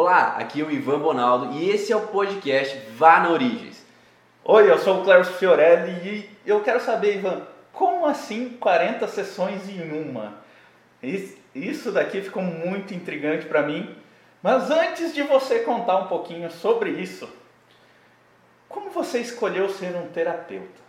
Olá, aqui é o Ivan Bonaldo e esse é o podcast Vá na Origens. Oi, eu sou o Cléber Fiorelli e eu quero saber, Ivan, como assim 40 sessões em uma? Isso daqui ficou muito intrigante para mim, mas antes de você contar um pouquinho sobre isso, como você escolheu ser um terapeuta?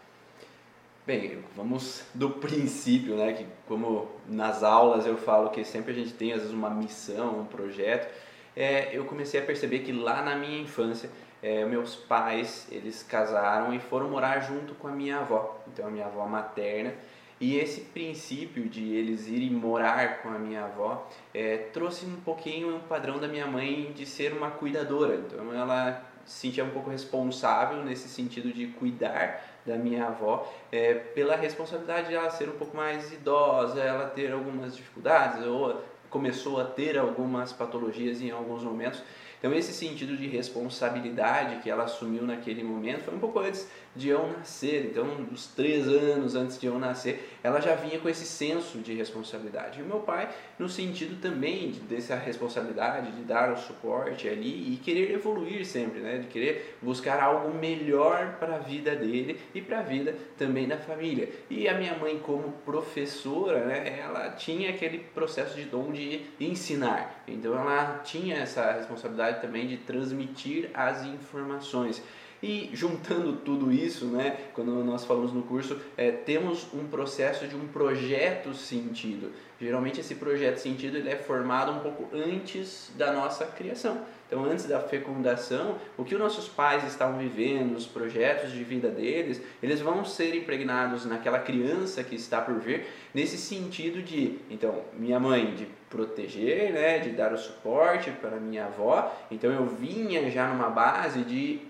Bem, vamos do princípio, né? Que como nas aulas eu falo que sempre a gente tem às vezes uma missão, um projeto. É, eu comecei a perceber que lá na minha infância é, meus pais eles casaram e foram morar junto com a minha avó, então a minha avó materna. E esse princípio de eles irem morar com a minha avó é, trouxe um pouquinho um padrão da minha mãe de ser uma cuidadora. Então ela se sentia um pouco responsável nesse sentido de cuidar da minha avó, é, pela responsabilidade de ela ser um pouco mais idosa, ela ter algumas dificuldades ou começou a ter algumas patologias em alguns momentos. Então esse sentido de responsabilidade que ela assumiu naquele momento foi um pouco antes de eu nascer. Então, uns três anos antes de eu nascer, ela já vinha com esse senso de responsabilidade. E o meu pai, no sentido também de, dessa responsabilidade, de dar o suporte ali e querer evoluir sempre, né? de querer buscar algo melhor para a vida dele e para a vida também da família. E a minha mãe, como professora, né? ela tinha aquele processo de dom de ensinar. Então, ela tinha essa responsabilidade também de transmitir as informações. E juntando tudo isso, né, quando nós falamos no curso, é, temos um processo de um projeto sentido. Geralmente esse projeto sentido ele é formado um pouco antes da nossa criação. Então, antes da fecundação, o que os nossos pais estavam vivendo, os projetos de vida deles, eles vão ser impregnados naquela criança que está por vir, nesse sentido de, então, minha mãe de proteger, né, de dar o suporte para minha avó. Então, eu vinha já numa base de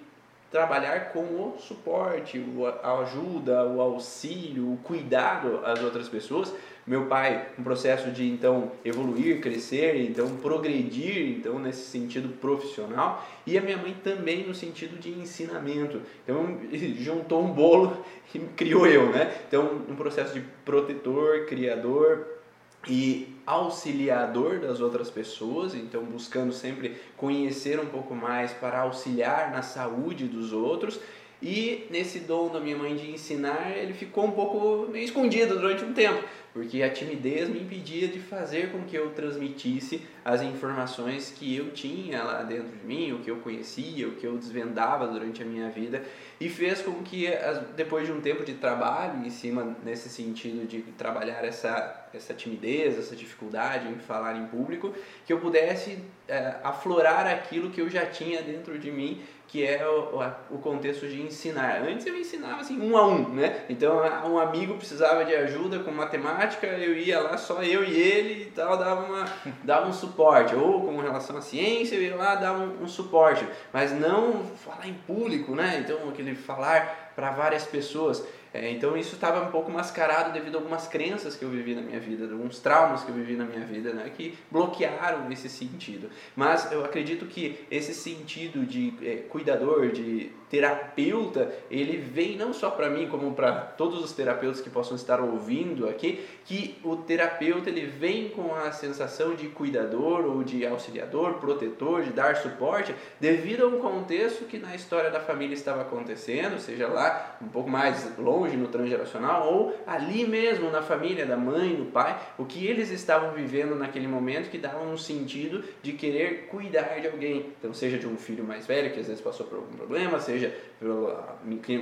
trabalhar com o suporte, a ajuda, o auxílio, o cuidado às outras pessoas. Meu pai, um processo de então evoluir, crescer, então progredir, então nesse sentido profissional, e a minha mãe também no sentido de ensinamento. Então juntou um bolo e criou eu, né? Então um processo de protetor, criador, e auxiliador das outras pessoas, então buscando sempre conhecer um pouco mais para auxiliar na saúde dos outros. E nesse dom da minha mãe de ensinar, ele ficou um pouco meio escondido durante um tempo porque a timidez me impedia de fazer com que eu transmitisse as informações que eu tinha lá dentro de mim, o que eu conhecia, o que eu desvendava durante a minha vida, e fez com que depois de um tempo de trabalho em cima nesse sentido de trabalhar essa essa timidez, essa dificuldade em falar em público, que eu pudesse é, aflorar aquilo que eu já tinha dentro de mim que é o, o contexto de ensinar. Antes eu ensinava assim um a um, né? Então um amigo precisava de ajuda com matemática, eu ia lá só eu e ele e tal, dava, uma, dava um suporte. Ou com relação à ciência, eu ia lá dar um, um suporte. Mas não falar em público, né? Então aquele falar para várias pessoas. É, então isso estava um pouco mascarado devido a algumas crenças que eu vivi na minha vida, alguns traumas que eu vivi na minha vida, né, que bloquearam esse sentido. Mas eu acredito que esse sentido de é, cuidador, de terapeuta, ele vem não só para mim, como para todos os terapeutas que possam estar ouvindo aqui, que o terapeuta ele vem com a sensação de cuidador ou de auxiliador, protetor, de dar suporte, devido a um contexto que na história da família estava acontecendo, seja lá um pouco mais longe no transgeracional ou ali mesmo na família da mãe, do pai, o que eles estavam vivendo naquele momento que dava um sentido de querer cuidar de alguém. Então, seja de um filho mais velho que às vezes passou por algum problema, seja seja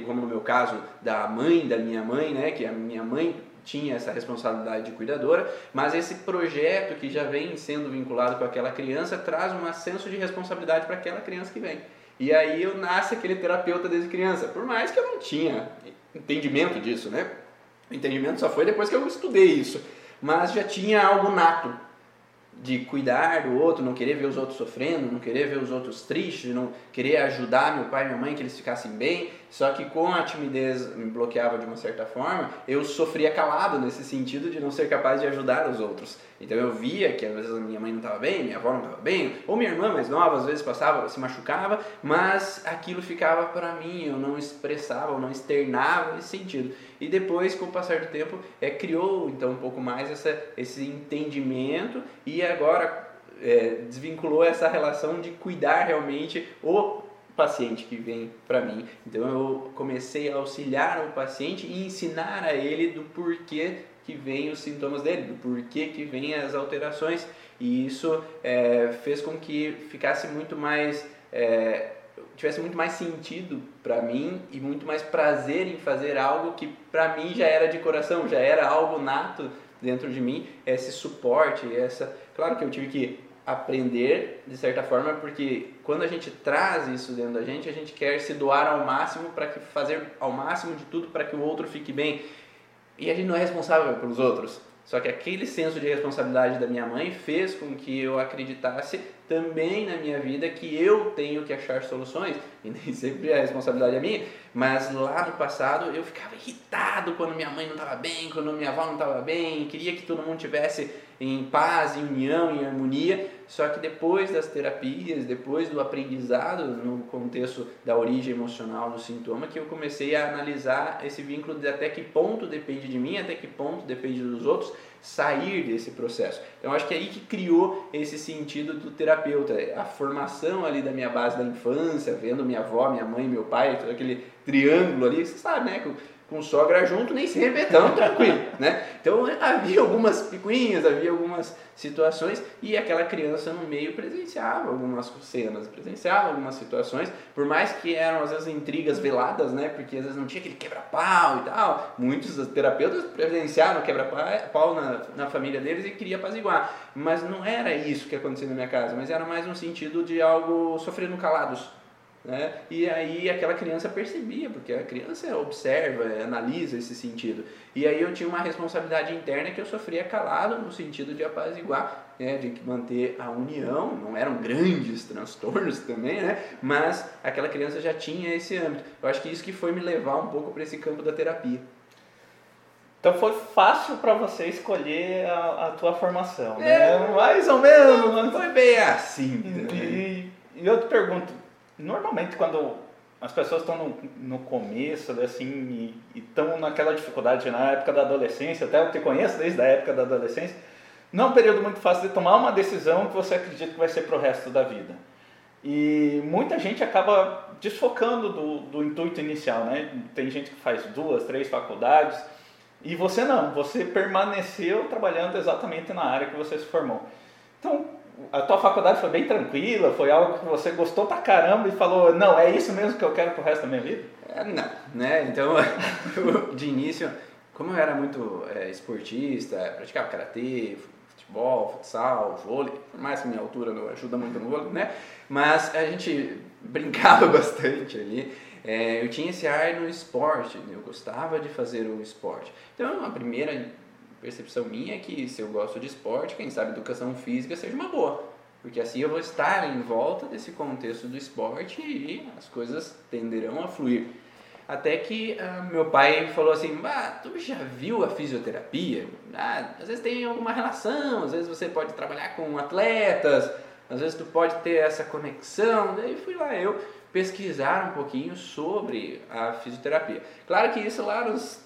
como no meu caso da mãe da minha mãe, né, que a minha mãe tinha essa responsabilidade de cuidadora, mas esse projeto que já vem sendo vinculado com aquela criança traz um senso de responsabilidade para aquela criança que vem. E aí eu nasce aquele terapeuta desde criança, por mais que eu não tinha entendimento disso, né? O entendimento só foi depois que eu estudei isso, mas já tinha algo nato de cuidar do outro, não querer ver os outros sofrendo, não querer ver os outros tristes, não querer ajudar meu pai e minha mãe que eles ficassem bem. Só que com a timidez me bloqueava de uma certa forma, eu sofria calado nesse sentido de não ser capaz de ajudar os outros. Então eu via que às vezes a minha mãe não estava bem, minha avó não estava bem, ou minha irmã mais nova às vezes passava, se machucava, mas aquilo ficava para mim, eu não expressava, eu não externava esse sentido. E depois, com o passar do tempo, é, criou então um pouco mais essa, esse entendimento e agora é, desvinculou essa relação de cuidar realmente o paciente que vem para mim. Então eu comecei a auxiliar o paciente e ensinar a ele do porquê que vem os sintomas dele, do porquê que vem as alterações. E isso é, fez com que ficasse muito mais é, tivesse muito mais sentido para mim e muito mais prazer em fazer algo que para mim já era de coração, já era algo nato dentro de mim, esse suporte, essa, claro que eu tive que aprender de certa forma, porque quando a gente traz isso dentro da gente, a gente quer se doar ao máximo para que fazer ao máximo de tudo para que o outro fique bem. E a gente não é responsável pelos outros. Só que aquele senso de responsabilidade da minha mãe fez com que eu acreditasse também na minha vida que eu tenho que achar soluções. E nem sempre a responsabilidade é minha, mas lá no passado eu ficava irritado quando minha mãe não estava bem, quando minha avó não estava bem, queria que todo mundo tivesse em paz, em união, em harmonia. Só que depois das terapias, depois do aprendizado no contexto da origem emocional do sintoma, que eu comecei a analisar esse vínculo de até que ponto depende de mim, até que ponto depende dos outros, sair desse processo. Então acho que é aí que criou esse sentido do terapeuta, a formação ali da minha base da infância, vendo minha avó, minha mãe, meu pai, todo aquele triângulo ali, você sabe, né? Com sogra junto nem sempre é tão tranquilo, né? Então havia algumas picuinhas, havia algumas situações e aquela criança no meio presenciava algumas cenas, presenciava algumas situações, por mais que eram às vezes intrigas veladas, né? Porque às vezes não tinha aquele quebra-pau e tal. Muitos terapeutas presenciaram quebra-pau na, na família deles e queria apaziguar, mas não era isso que acontecia na minha casa, mas era mais um sentido de algo sofrendo calados, né? E aí aquela criança percebia, porque a criança observa, analisa esse sentido. E aí eu tinha uma responsabilidade interna que eu sofria calado no sentido de apaziguar, né? de manter a união. Não eram grandes transtornos também, né? mas aquela criança já tinha esse âmbito. Eu acho que isso que foi me levar um pouco para esse campo da terapia. Então foi fácil para você escolher a, a tua formação, né? É, Mais ou menos. Não foi bem assim. E, e eu te pergunto, Normalmente, quando as pessoas estão no, no começo, assim, e estão naquela dificuldade na época da adolescência, até eu te conheço desde a época da adolescência, não é um período muito fácil de tomar uma decisão que você acredita que vai ser para o resto da vida. E muita gente acaba desfocando do, do intuito inicial, né? Tem gente que faz duas, três faculdades, e você não, você permaneceu trabalhando exatamente na área que você se formou. Então, a tua faculdade foi bem tranquila? Foi algo que você gostou pra caramba e falou, não, é isso mesmo que eu quero pro resto da minha vida? É, não, né? Então, de início, como eu era muito é, esportista, praticava karatê, futebol, futsal, vôlei, por mais que minha altura não ajuda muito no vôlei, né? Mas a gente brincava bastante ali. É, eu tinha esse ar no esporte, eu gostava de fazer o esporte. Então, a primeira percepção minha é que se eu gosto de esporte, quem sabe educação física seja uma boa. Porque assim eu vou estar em volta desse contexto do esporte e as coisas tenderão a fluir. Até que ah, meu pai falou assim: ah, tu já viu a fisioterapia? Ah, às vezes tem alguma relação, às vezes você pode trabalhar com atletas, às vezes tu pode ter essa conexão. Daí fui lá eu pesquisar um pouquinho sobre a fisioterapia. Claro que isso lá nos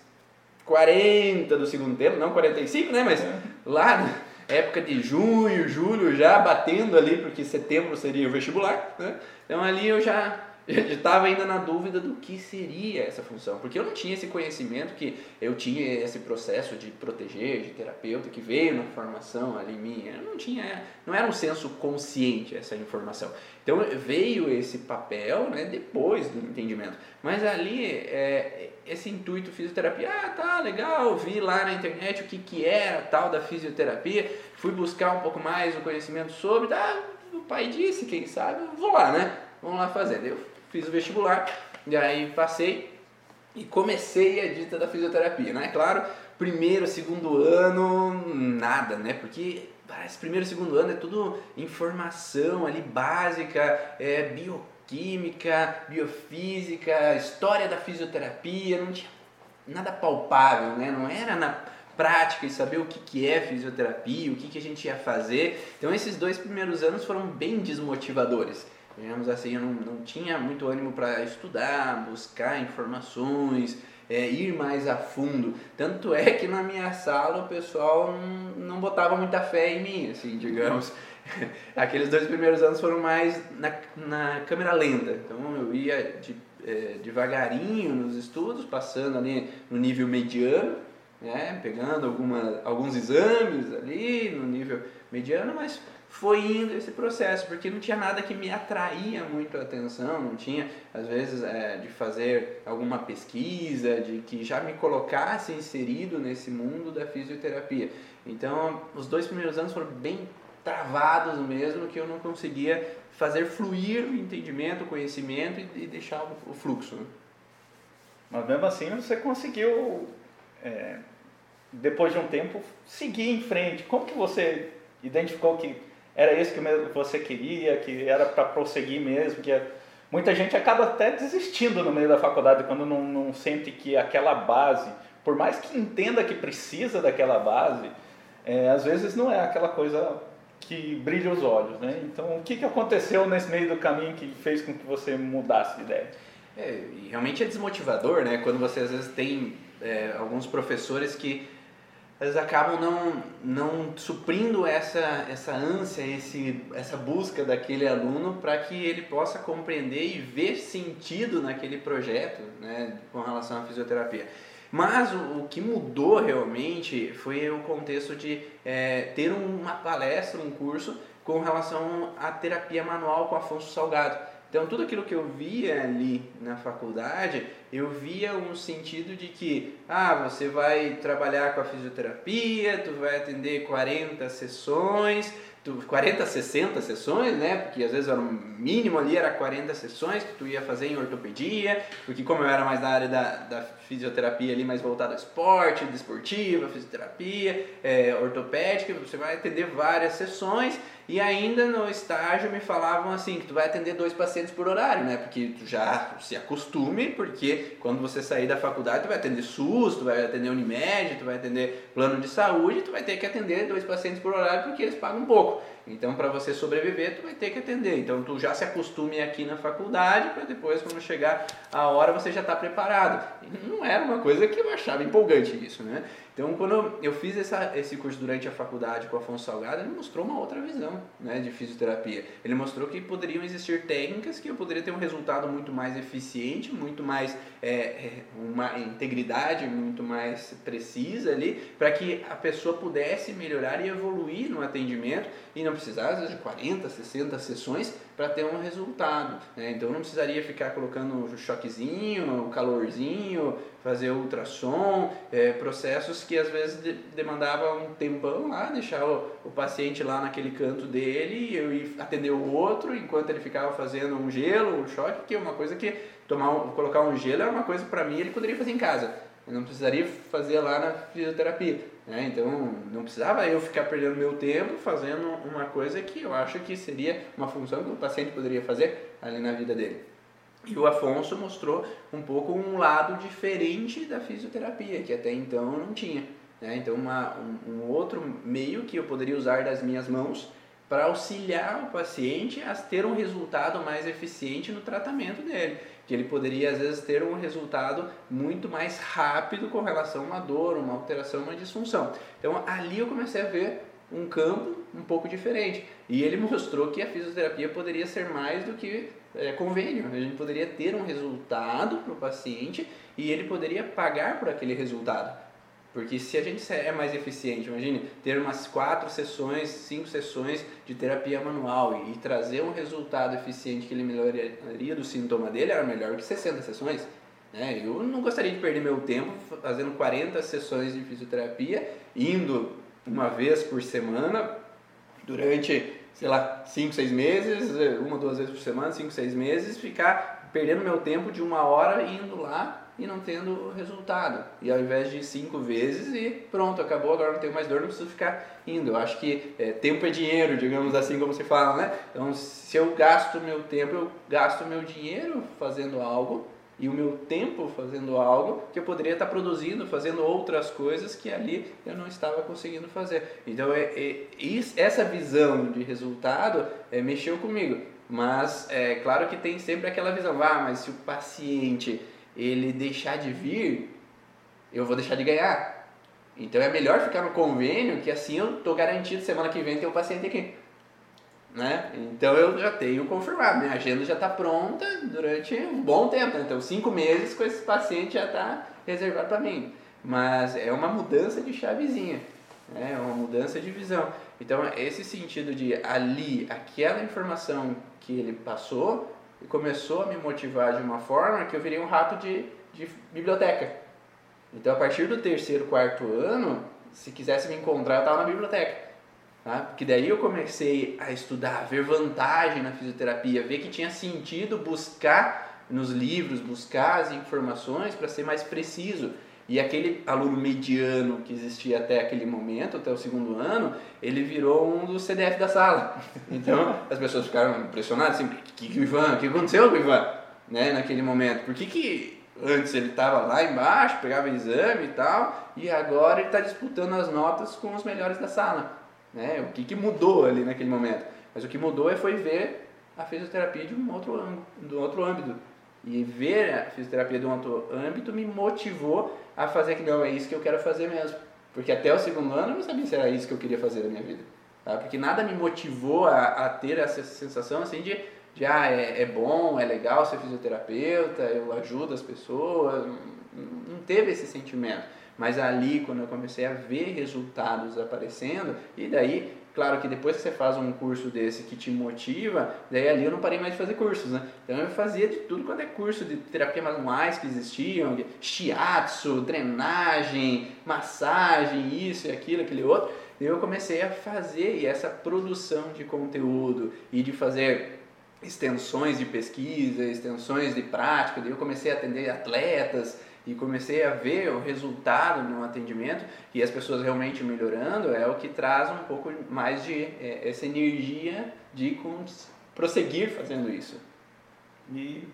40 do segundo tempo, não 45, né? Mas é. lá época de junho, julho, já batendo ali, porque setembro seria o vestibular, né? Então ali eu já eu estava ainda na dúvida do que seria essa função, porque eu não tinha esse conhecimento que eu tinha esse processo de proteger, de terapeuta que veio na formação ali minha, eu não tinha, não era um senso consciente essa informação. Então veio esse papel, né, depois do entendimento. Mas ali é, esse intuito fisioterapia, ah, tá legal, vi lá na internet o que que era tal da fisioterapia, fui buscar um pouco mais o conhecimento sobre, tá, o pai disse, quem sabe, vou lá, né? Vamos lá fazer. Eu fiz o vestibular, e aí passei e comecei a dita da fisioterapia, né? Claro, primeiro, segundo ano, nada, né? Porque parece primeiro, segundo ano é tudo informação ali básica, é bioquímica, biofísica, história da fisioterapia, não tinha nada palpável, né? Não era na prática e saber o que, que é fisioterapia, o que, que a gente ia fazer. Então esses dois primeiros anos foram bem desmotivadores digamos assim, eu não, não tinha muito ânimo para estudar, buscar informações, é, ir mais a fundo. Tanto é que na minha sala o pessoal não, não botava muita fé em mim, assim, digamos. Aqueles dois primeiros anos foram mais na, na câmera lenta. Então eu ia de, é, devagarinho nos estudos, passando ali no nível mediano, né? pegando alguma, alguns exames ali no nível mediano, mas foi indo esse processo, porque não tinha nada que me atraía muito a atenção, não tinha, às vezes, é, de fazer alguma pesquisa, de que já me colocasse inserido nesse mundo da fisioterapia. Então, os dois primeiros anos foram bem travados mesmo, que eu não conseguia fazer fluir o entendimento, o conhecimento e, e deixar o, o fluxo. Né? Mas mesmo assim você conseguiu, é, depois de um tempo, seguir em frente. Como que você identificou que era isso que você queria, que era para prosseguir mesmo, que é, muita gente acaba até desistindo no meio da faculdade quando não, não sente que aquela base, por mais que entenda que precisa daquela base, é, às vezes não é aquela coisa que brilha os olhos, né? Então, o que, que aconteceu nesse meio do caminho que fez com que você mudasse de ideia? É, realmente é desmotivador, né? Quando você às vezes tem é, alguns professores que eles acabam não, não suprindo essa, essa ânsia, esse, essa busca daquele aluno para que ele possa compreender e ver sentido naquele projeto né, com relação à fisioterapia. Mas o, o que mudou realmente foi o contexto de é, ter uma palestra, um curso com relação à terapia manual com Afonso Salgado. Então, tudo aquilo que eu via ali na faculdade, eu via um sentido de que, ah, você vai trabalhar com a fisioterapia, tu vai atender 40 sessões, tu, 40, 60 sessões, né? Porque às vezes era o mínimo ali, era 40 sessões que tu ia fazer em ortopedia, porque como eu era mais da área da, da fisioterapia ali, mais voltada ao esporte, desportiva, fisioterapia, é, ortopédica, você vai atender várias sessões e ainda no estágio me falavam assim, que tu vai atender dois pacientes por horário, né? Porque tu já se acostume, porque quando você sair da faculdade, tu vai atender SUS, tu vai atender Unimed, tu vai atender plano de saúde, tu vai ter que atender dois pacientes por horário porque eles pagam pouco. Então, para você sobreviver, tu vai ter que atender. Então, tu já se acostume aqui na faculdade para depois, quando chegar a hora, você já está preparado. E não era uma coisa que eu achava empolgante isso, né? Então, quando eu fiz essa, esse curso durante a faculdade com o Afonso Salgado, ele mostrou uma outra visão né, de fisioterapia. Ele mostrou que poderiam existir técnicas que eu poderia ter um resultado muito mais eficiente, muito mais é, é uma integridade muito mais precisa ali, para que a pessoa pudesse melhorar e evoluir no atendimento e não vezes, de 40, 60 sessões para ter um resultado. Né? Então, não precisaria ficar colocando choquezinho, calorzinho, fazer ultrassom, é, processos que às vezes de, demandavam um tempão lá, deixar o, o, paciente lá naquele canto dele, eu ia atender o outro enquanto ele ficava fazendo um gelo, um choque, que é uma coisa que tomar, colocar um gelo era uma coisa para mim ele poderia fazer em casa. Eu não precisaria fazer lá na fisioterapia. Né? Então, não precisava eu ficar perdendo meu tempo fazendo uma coisa que eu acho que seria uma função que o paciente poderia fazer ali na vida dele. E o Afonso mostrou um pouco um lado diferente da fisioterapia, que até então não tinha. Né? Então, uma, um, um outro meio que eu poderia usar das minhas mãos para auxiliar o paciente a ter um resultado mais eficiente no tratamento dele. Que ele poderia, às vezes, ter um resultado muito mais rápido com relação a uma dor, uma alteração, uma disfunção. Então, ali eu comecei a ver um campo um pouco diferente. E ele mostrou que a fisioterapia poderia ser mais do que é, convênio. A gente poderia ter um resultado para o paciente e ele poderia pagar por aquele resultado. Porque se a gente é mais eficiente, imagine ter umas quatro sessões, cinco sessões de terapia manual e, trazer um resultado eficiente que ele melhoraria do sintoma dele, era melhor que 60 sessões. Né? Eu não gostaria de perder meu tempo fazendo 40 sessões de fisioterapia, indo uma vez por semana durante, sei lá, 5, 6 meses, uma, duas vezes por semana, 5, 6 meses, ficar perdendo meu tempo de uma hora indo lá e não tendo resultado. E ao invés de cinco vezes e pronto, acabou, agora não tenho mais dor, não preciso ficar indo. Eu acho que é, tempo é dinheiro, digamos assim como se fala, né? Então, se eu gasto meu tempo, eu gasto meu dinheiro fazendo algo e o meu tempo fazendo algo que eu poderia estar produzindo, fazendo outras coisas que ali eu não estava conseguindo fazer. Então, é, é essa visão de resultado é, mexeu comigo. Mas é claro que tem sempre aquela visão, ah, mas se o paciente ele deixar de vir, eu vou deixar de ganhar. Então é melhor ficar no convênio, que assim eu estou garantido semana que vem ter um paciente aqui. Né? Então eu já tenho confirmado, minha agenda já está pronta durante um bom tempo, né? então cinco meses com esse paciente já está reservado para mim. Mas é uma mudança de chavezinha, né? é uma mudança de visão. Então esse sentido de ali, aquela informação que ele passou, começou a me motivar de uma forma que eu virei um rato de, de biblioteca. Então a partir do terceiro, quarto ano, se quisesse me encontrar, eu estava na biblioteca. Tá? Porque daí eu comecei a estudar, a ver vantagem na fisioterapia, ver que tinha sentido buscar nos livros, buscar as informações para ser mais preciso. E aquele aluno mediano que existia até aquele momento, até o segundo ano, ele virou um dos CDF da sala. Então as pessoas ficaram impressionadas, assim, o que, que o Ivan, o que aconteceu com o Ivan, né, naquele momento? Por que, que antes ele estava lá embaixo, pegava exame e tal, e agora ele está disputando as notas com os melhores da sala? Né? O que, que mudou ali naquele momento? Mas o que mudou é foi ver a fisioterapia de um outro, de um outro âmbito. E ver a fisioterapia um outro âmbito me motivou a fazer que não, é isso que eu quero fazer mesmo. Porque até o segundo ano eu não sabia se era isso que eu queria fazer da minha vida. Tá? Porque nada me motivou a, a ter essa sensação assim de, de ah, é, é bom, é legal ser fisioterapeuta, eu ajudo as pessoas. Não teve esse sentimento. Mas ali, quando eu comecei a ver resultados aparecendo, e daí, claro que depois que você faz um curso desse que te motiva, daí ali eu não parei mais de fazer cursos, né? Então eu fazia de tudo quanto é curso de terapia manuais que existiam, shiatsu, drenagem, massagem, isso e aquilo, aquele outro. E eu comecei a fazer e essa produção de conteúdo e de fazer extensões de pesquisa, extensões de prática, daí eu comecei a atender atletas, e comecei a ver o resultado no atendimento e as pessoas realmente melhorando, é o que traz um pouco mais de é, essa energia de prosseguir fazendo isso. E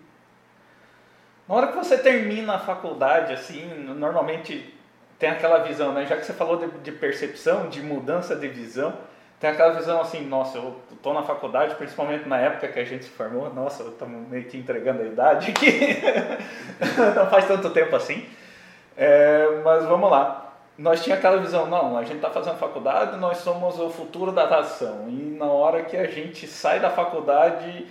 na hora que você termina a faculdade, assim, normalmente tem aquela visão, né? Já que você falou de, de percepção, de mudança de visão, tem aquela visão assim, nossa, eu tô na faculdade, principalmente na época que a gente se formou, nossa, estamos meio que entregando a idade aqui, não faz tanto tempo assim, é, mas vamos lá. Nós tinha aquela visão, não, a gente está fazendo faculdade, nós somos o futuro da nação, e na hora que a gente sai da faculdade,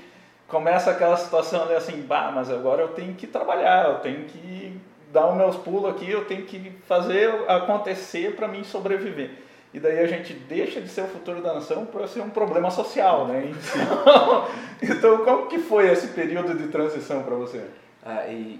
começa aquela situação ali assim, bah, mas agora eu tenho que trabalhar, eu tenho que dar os meus pulos aqui, eu tenho que fazer acontecer para mim sobreviver e daí a gente deixa de ser o futuro da nação para ser um problema social, né? Então, então, como que foi esse período de transição para você? Ah, e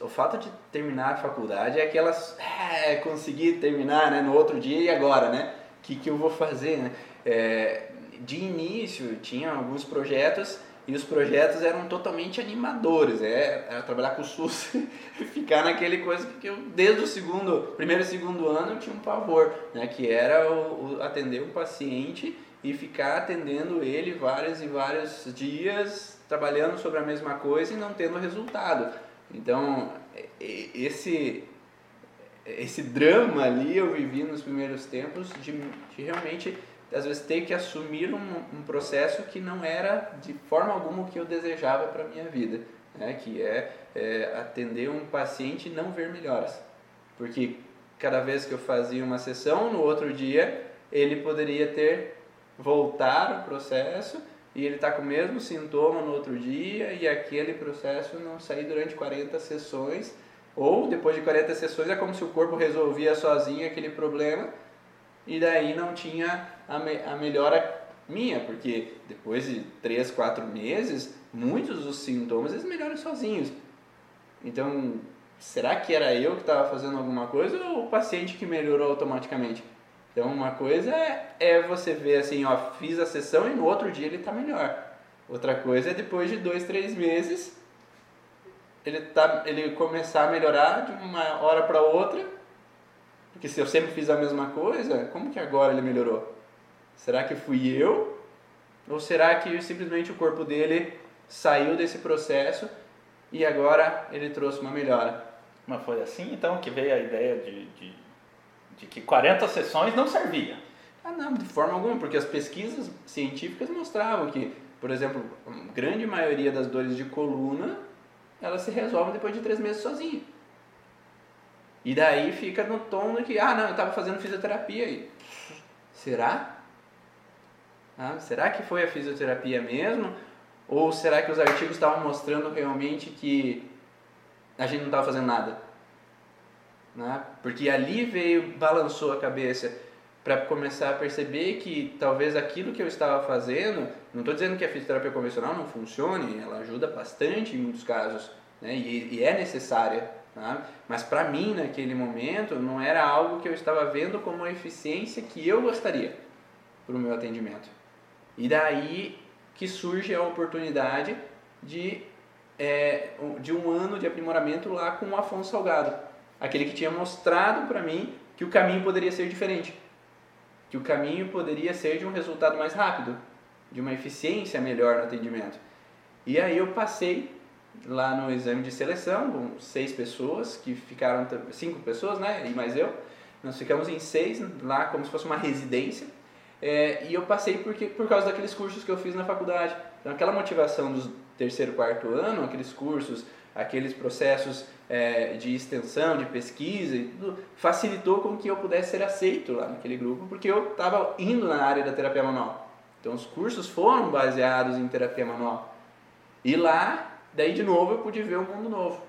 o fato de terminar a faculdade é aquelas é, conseguir terminar né, no outro dia e agora, né? O que, que eu vou fazer, né? É, de início tinha alguns projetos e os projetos eram totalmente animadores, é, era trabalhar com o SUS e ficar naquele coisa que eu, desde o segundo, primeiro e segundo ano, eu tinha um pavor, né, que era o, o atender um paciente e ficar atendendo ele vários e vários dias, trabalhando sobre a mesma coisa e não tendo resultado. Então, esse esse drama ali eu vivi nos primeiros tempos de, de realmente às vezes ter que assumir um, um, processo que não era de forma alguma o que eu desejava para minha vida, né? que é, é, atender um paciente e não ver melhoras. Porque cada vez que eu fazia uma sessão, no outro dia ele poderia ter voltar o processo e ele está com o mesmo sintoma no outro dia e aquele processo não sair durante 40 sessões ou depois de 40 sessões é como se o corpo resolvia sozinho aquele problema e daí não tinha a, me, a melhora minha, porque depois de 3, 4 meses, muitos dos sintomas eles melhoram sozinhos. Então, será que era eu que estava fazendo alguma coisa ou o paciente que melhorou automaticamente? Então, uma coisa é, é você ver assim, ó, fiz a sessão e no outro dia ele está melhor. Outra coisa é depois de dois, três meses ele, tá, ele começar a melhorar de uma hora para outra porque se eu sempre fiz a mesma coisa, como que agora ele melhorou? Será que fui eu? Ou será que simplesmente o corpo dele saiu desse processo e agora ele trouxe uma melhora? Mas foi assim então que veio a ideia de, de, de que 40 sessões não servia? Ah, não, de forma alguma, porque as pesquisas científicas mostravam que, por exemplo, a grande maioria das dores de coluna elas se resolvem depois de três meses sozinho. E daí fica no tom de que, ah, não, eu estava fazendo fisioterapia aí. Será? Ah, será que foi a fisioterapia mesmo? Ou será que os artigos estavam mostrando realmente que a gente não estava fazendo nada? Né? Porque ali veio, balançou a cabeça para começar a perceber que talvez aquilo que eu estava fazendo, não estou dizendo que a fisioterapia convencional não funcione, ela ajuda bastante em muitos casos, né? e, e é necessária, tá? mas para mim naquele momento não era algo que eu estava vendo como a eficiência que eu gostaria para o meu atendimento. E daí que surge a oportunidade de, é, de um ano de aprimoramento lá com o Afonso Salgado, aquele que tinha mostrado para mim que o caminho poderia ser diferente, que o caminho poderia ser de um resultado mais rápido, de uma eficiência melhor no atendimento. E aí eu passei lá no exame de seleção com seis pessoas que ficaram cinco pessoas, né, e mais eu. Nós ficamos em seis lá como se fosse uma residência é, e eu passei porque, por causa daqueles cursos que eu fiz na faculdade. Então, aquela motivação do terceiro, quarto ano, aqueles cursos, aqueles processos é, de extensão, de pesquisa, e tudo, facilitou com que eu pudesse ser aceito lá naquele grupo, porque eu estava indo na área da terapia manual. Então, os cursos foram baseados em terapia manual. E lá, daí de novo, eu pude ver um mundo novo.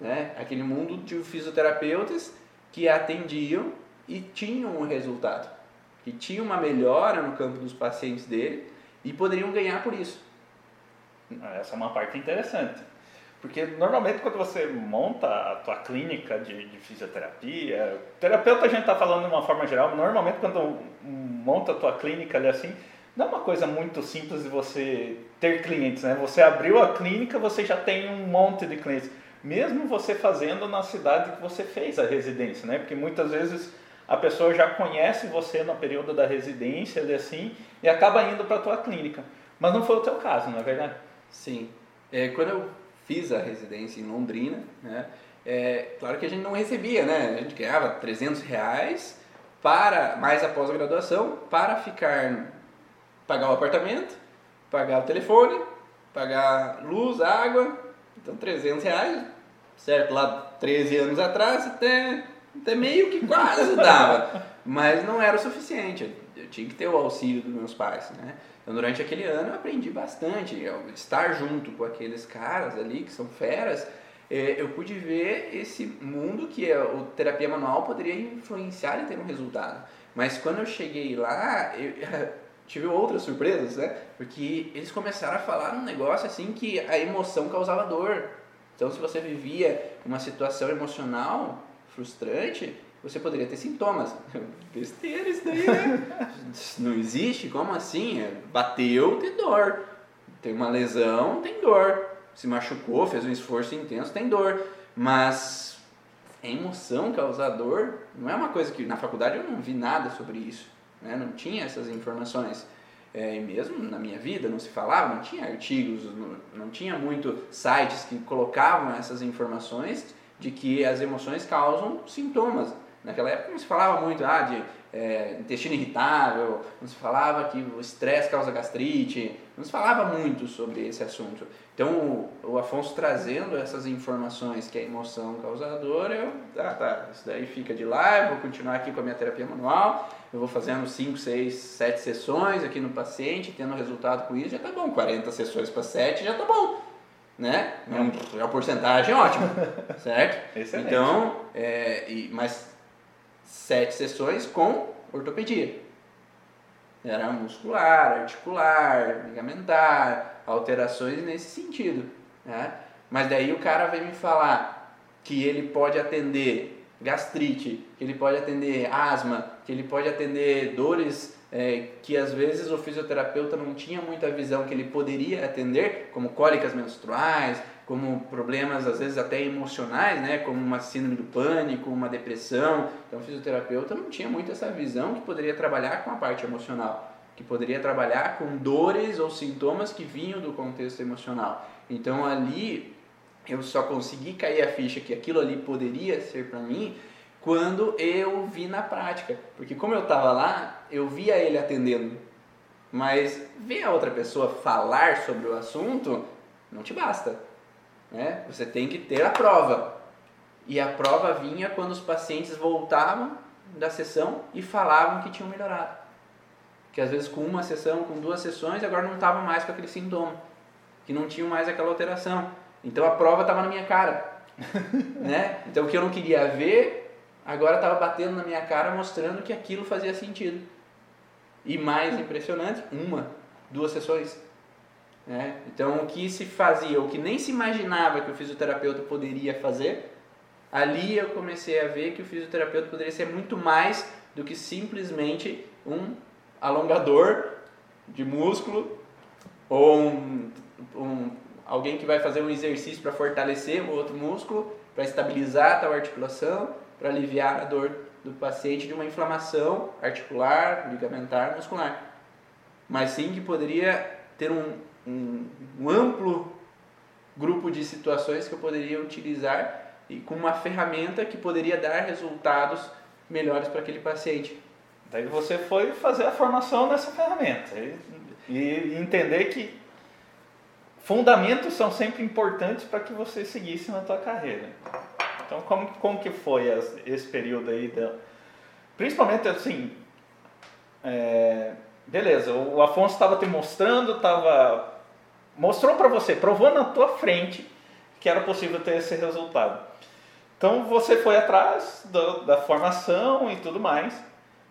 Né? Aquele mundo de fisioterapeutas que atendiam e tinham um resultado que tinham uma melhora no campo dos pacientes dele e poderiam ganhar por isso. Ah, essa é uma parte interessante. Porque normalmente quando você monta a tua clínica de, de fisioterapia, terapeuta a gente está falando de uma forma geral, normalmente quando monta a tua clínica ali assim, não é uma coisa muito simples de você ter clientes, né? Você abriu a clínica, você já tem um monte de clientes. Mesmo você fazendo na cidade que você fez a residência, né? Porque muitas vezes a pessoa já conhece você no período da residência e assim e acaba indo para a tua clínica. Mas não foi o teu caso, não é verdade? Sim. É, quando eu fiz a residência em Londrina, né, é, claro que a gente não recebia, né? A gente ganhava 300 reais para, mais a pós-graduação, para ficar, pagar o apartamento, pagar o telefone, pagar luz, água, então 300 reais, certo? Lá 13 anos atrás, até até meio que quase dava, mas não era o suficiente. Eu tinha que ter o auxílio dos meus pais, né? Então, durante aquele ano eu aprendi bastante. Eu, estar junto com aqueles caras ali que são feras, é, eu pude ver esse mundo que é, o terapia manual poderia influenciar e ter um resultado. Mas quando eu cheguei lá, eu tive outras surpresas, né? Porque eles começaram a falar um negócio assim que a emoção causava dor. Então, se você vivia uma situação emocional, frustrante, você poderia ter sintomas. Besteira isso daí, né? Não existe? Como assim? É, bateu, tem dor. Tem uma lesão, tem dor. Se machucou, fez um esforço intenso, tem dor. Mas emoção causar dor não é uma coisa que na faculdade eu não vi nada sobre isso. Né? Não tinha essas informações. É, e mesmo na minha vida não se falava, não tinha artigos, não, não tinha muito sites que colocavam essas informações de que as emoções causam sintomas. Naquela época não se falava muito ah, de é, intestino irritável, não se falava que o estresse causa gastrite, não se falava muito sobre esse assunto. Então o, o Afonso trazendo essas informações que a emoção causadora, eu, ah tá, isso daí fica de lá, eu vou continuar aqui com a minha terapia manual, eu vou fazendo 5, 6, 7 sessões aqui no paciente, tendo resultado com isso, já tá bom, 40 sessões para 7 já tá bom né? É, é uma porcentagem ótima, certo? Excelente. Então, é, e, mas sete sessões com ortopedia. Era muscular, articular, ligamentar, alterações nesse sentido. Né? Mas daí o cara vem me falar que ele pode atender gastrite, que ele pode atender asma, que ele pode atender dores é, que às vezes o fisioterapeuta não tinha muita visão que ele poderia atender, como cólicas menstruais, como problemas às vezes até emocionais, né, como uma síndrome do pânico, uma depressão. Então o fisioterapeuta não tinha muito essa visão que poderia trabalhar com a parte emocional, que poderia trabalhar com dores ou sintomas que vinham do contexto emocional. Então ali eu só consegui cair a ficha que aquilo ali poderia ser para mim quando eu vi na prática. Porque como eu estava lá, eu via ele atendendo. Mas ver a outra pessoa falar sobre o assunto não te basta. Né? Você tem que ter a prova. E a prova vinha quando os pacientes voltavam da sessão e falavam que tinham melhorado. que às vezes com uma sessão, com duas sessões, agora não estava mais com aquele sintoma, que não tinha mais aquela alteração. Então a prova estava na minha cara, né? Então o que eu não queria ver, agora estava batendo na minha cara, mostrando que aquilo fazia sentido. E mais impressionante, uma, duas sessões. Né? Então o que se fazia, o que nem se imaginava que o fisioterapeuta poderia fazer, ali eu comecei a ver que o fisioterapeuta poderia ser muito mais do que simplesmente um alongador de músculo ou um, um, alguém que vai fazer um exercício para fortalecer o outro músculo, para estabilizar tal articulação, para aliviar a dor do paciente de uma inflamação articular, ligamentar, muscular. Mas sim que poderia ter um, um, um amplo grupo de situações que eu poderia utilizar e com uma ferramenta que poderia dar resultados melhores para aquele paciente. Daí você foi fazer a formação nessa ferramenta e, e entender que fundamentos são sempre importantes para que você seguisse na tua carreira. Então, como, como que foi as, esse período aí? Da, principalmente assim, é, beleza, o Afonso estava te mostrando, tava, mostrou para você, provou na tua frente que era possível ter esse resultado. Então, você foi atrás do, da formação e tudo mais.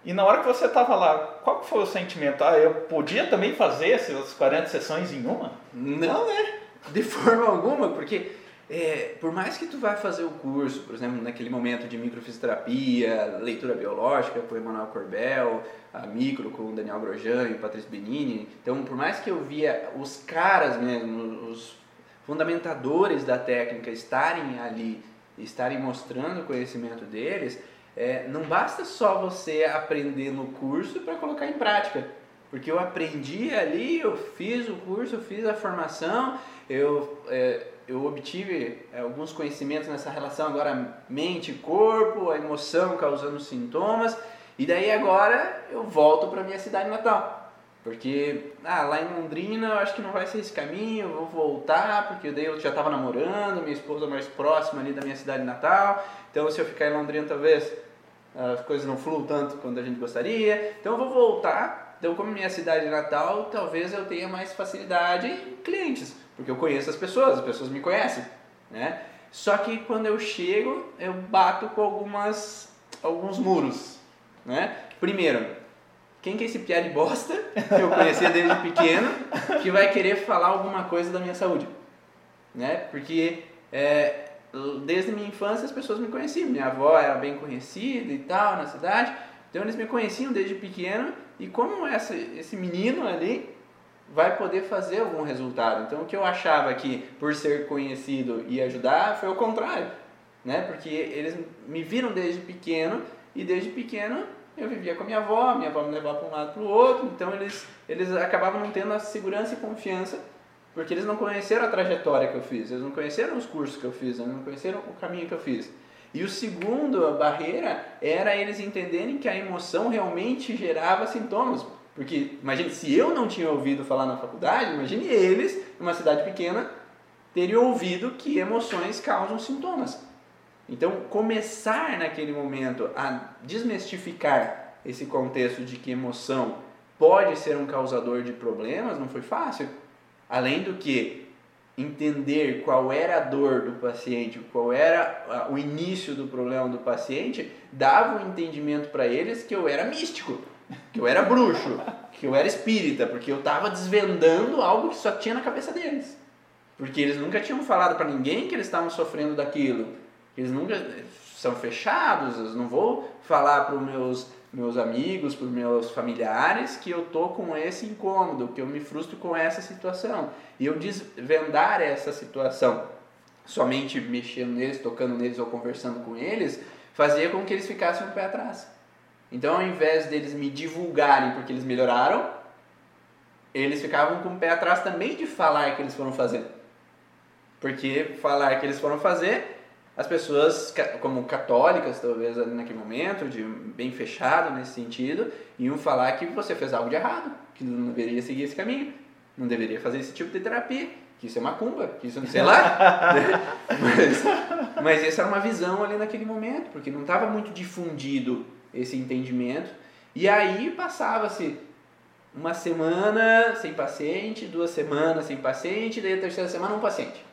E na hora que você estava lá, qual foi o sentimento? Ah, eu podia também fazer essas 40 sessões em uma? Não, né? De forma alguma, porque é, por mais que tu vá fazer o curso, por exemplo, naquele momento de microfisioterapia, leitura biológica com Emanuel Corbel, a micro com Daniel Grosjean e o Patrício Benini, então por mais que eu via os caras mesmo, os fundamentadores da técnica estarem ali, estarem mostrando o conhecimento deles, é, não basta só você aprender no curso para colocar em prática. Porque eu aprendi ali, eu fiz o curso, eu fiz a formação, eu, é, eu obtive é, alguns conhecimentos nessa relação agora mente corpo, a emoção causando sintomas, e daí agora eu volto para minha cidade natal. Porque ah, lá em Londrina eu acho que não vai ser esse caminho, eu vou voltar, porque daí eu já estava namorando, minha esposa mais próxima ali da minha cidade natal, então se eu ficar em Londrina talvez as coisas não fluam tanto quanto a gente gostaria. Então eu vou voltar. Então, como minha cidade natal, talvez eu tenha mais facilidade em clientes, porque eu conheço as pessoas, as pessoas me conhecem, né? Só que quando eu chego, eu bato com algumas alguns muros, né? Primeiro, quem que é esse piá de bosta que eu conhecia desde pequeno que vai querer falar alguma coisa da minha saúde, né? Porque é, desde minha infância as pessoas me conheciam. Minha avó era bem conhecida e tal na cidade, então eles me conheciam desde pequeno e como essa, esse menino ali vai poder fazer algum resultado. Então o que eu achava que por ser conhecido ia ajudar foi o contrário, né? Porque eles me viram desde pequeno e desde pequeno eu vivia com a minha avó, minha avó me levava para um lado para o outro, então eles, eles acabavam não tendo a segurança e confiança porque eles não conheceram a trajetória que eu fiz, eles não conheceram os cursos que eu fiz, eles não conheceram o caminho que eu fiz. E o segundo a barreira era eles entenderem que a emoção realmente gerava sintomas. Porque imagine, se eu não tinha ouvido falar na faculdade, imagine eles, numa cidade pequena, terem ouvido que emoções causam sintomas. Então, começar naquele momento a desmistificar esse contexto de que emoção pode ser um causador de problemas não foi fácil. Além do que entender qual era a dor do paciente, qual era o início do problema do paciente, dava um entendimento para eles que eu era místico, que eu era bruxo, que eu era espírita, porque eu estava desvendando algo que só tinha na cabeça deles. Porque eles nunca tinham falado para ninguém que eles estavam sofrendo daquilo. Eles nunca são fechados, eu não vou falar para os meus meus amigos, para meus familiares, que eu tô com esse incômodo, que eu me frustro com essa situação. E eu desvendar essa situação, somente mexendo neles, tocando neles ou conversando com eles, fazia com que eles ficassem um pé atrás. Então, ao invés deles me divulgarem porque eles melhoraram, eles ficavam com o pé atrás também de falar que eles foram fazer. Porque falar que eles foram fazer as pessoas, como católicas, talvez naquele momento, de bem fechado nesse sentido, iam falar que você fez algo de errado, que não deveria seguir esse caminho, não deveria fazer esse tipo de terapia, que isso é macumba, que isso não sei lá. mas, mas essa era uma visão ali naquele momento, porque não estava muito difundido esse entendimento. E aí passava-se uma semana sem paciente, duas semanas sem paciente, daí a terceira semana um paciente.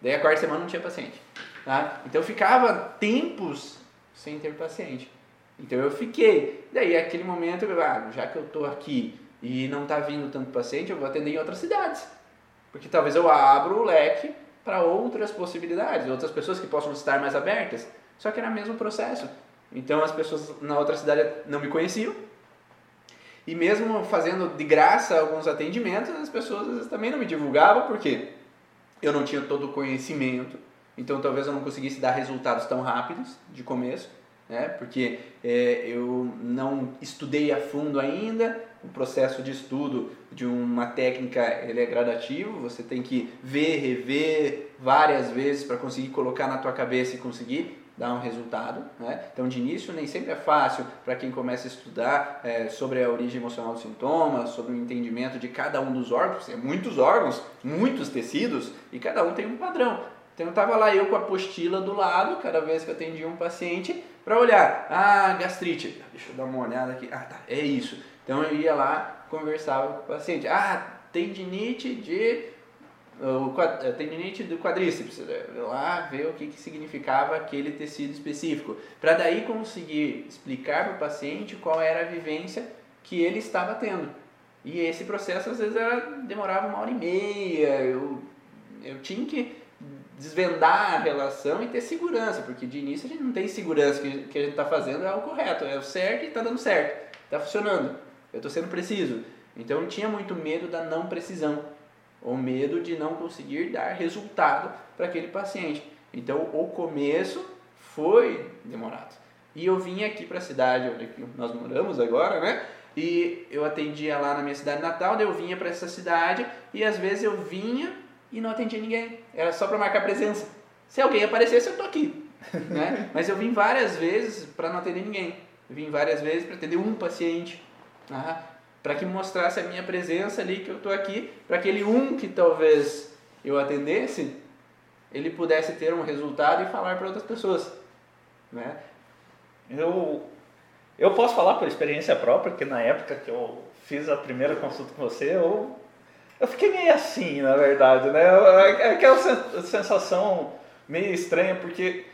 Daí a quarta semana não tinha paciente. Tá? Então eu ficava tempos sem ter paciente. Então eu fiquei. Daí aquele momento, ah, já que eu estou aqui e não está vindo tanto paciente, eu vou atender em outras cidades. Porque talvez eu abra o leque para outras possibilidades, outras pessoas que possam estar mais abertas. Só que era o mesmo processo. Então as pessoas na outra cidade não me conheciam. E mesmo fazendo de graça alguns atendimentos, as pessoas também não me divulgavam porque eu não tinha todo o conhecimento. Então talvez eu não conseguisse dar resultados tão rápidos de começo, né? porque é, eu não estudei a fundo ainda. O processo de estudo de uma técnica ele é gradativo, você tem que ver, rever várias vezes para conseguir colocar na tua cabeça e conseguir dar um resultado. Né? Então, de início, nem sempre é fácil para quem começa a estudar é, sobre a origem emocional dos sintomas, sobre o entendimento de cada um dos órgãos, é muitos órgãos, muitos tecidos, e cada um tem um padrão. Então, estava lá eu com a apostila do lado, cada vez que eu atendia um paciente, para olhar, ah, gastrite, deixa eu dar uma olhada aqui, ah, tá, é isso. Então, eu ia lá, conversava com o paciente, ah, tendinite de o tendinite do quadríceps, né? lá ver o que, que significava aquele tecido específico, para daí conseguir explicar para o paciente qual era a vivência que ele estava tendo. E esse processo às vezes era, demorava uma hora e meia, eu, eu tinha que desvendar a relação e ter segurança, porque de início a gente não tem segurança que, que a gente está fazendo é o correto, é o certo e está dando certo, está funcionando, eu estou sendo preciso. Então eu tinha muito medo da não precisão ou medo de não conseguir dar resultado para aquele paciente. Então, o começo foi demorado. E eu vim aqui para a cidade onde nós moramos agora, né? E eu atendia lá na minha cidade natal, daí eu vinha para essa cidade e às vezes eu vinha e não atendia ninguém. Era só para marcar presença. Se alguém aparecesse, eu tô aqui. né? Mas eu vim várias vezes para não atender ninguém. Eu vim várias vezes para atender um paciente. Ah, para que mostrasse a minha presença ali, que eu estou aqui, para aquele um que talvez eu atendesse, ele pudesse ter um resultado e falar para outras pessoas. Né? Eu, eu posso falar por experiência própria, que na época que eu fiz a primeira consulta com você, eu, eu fiquei meio assim, na verdade, né? Aquela sensação meio estranha, porque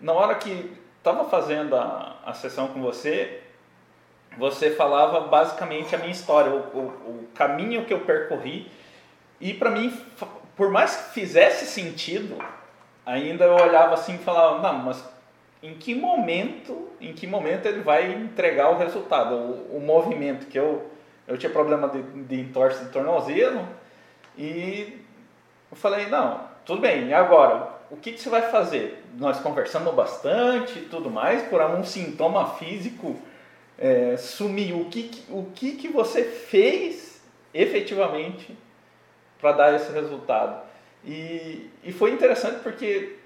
na hora que estava fazendo a, a sessão com você, você falava basicamente a minha história, o, o, o caminho que eu percorri. E para mim, por mais que fizesse sentido, ainda eu olhava assim e falava, não, mas em que momento, em que momento ele vai entregar o resultado, o, o movimento que eu eu tinha problema de, de entorse de tornozelo e eu falei, não, tudo bem, e agora? O que, que você vai fazer? Nós conversamos bastante e tudo mais, por um sintoma físico é, o que, o que, que você fez efetivamente para dar esse resultado. E, e foi interessante porque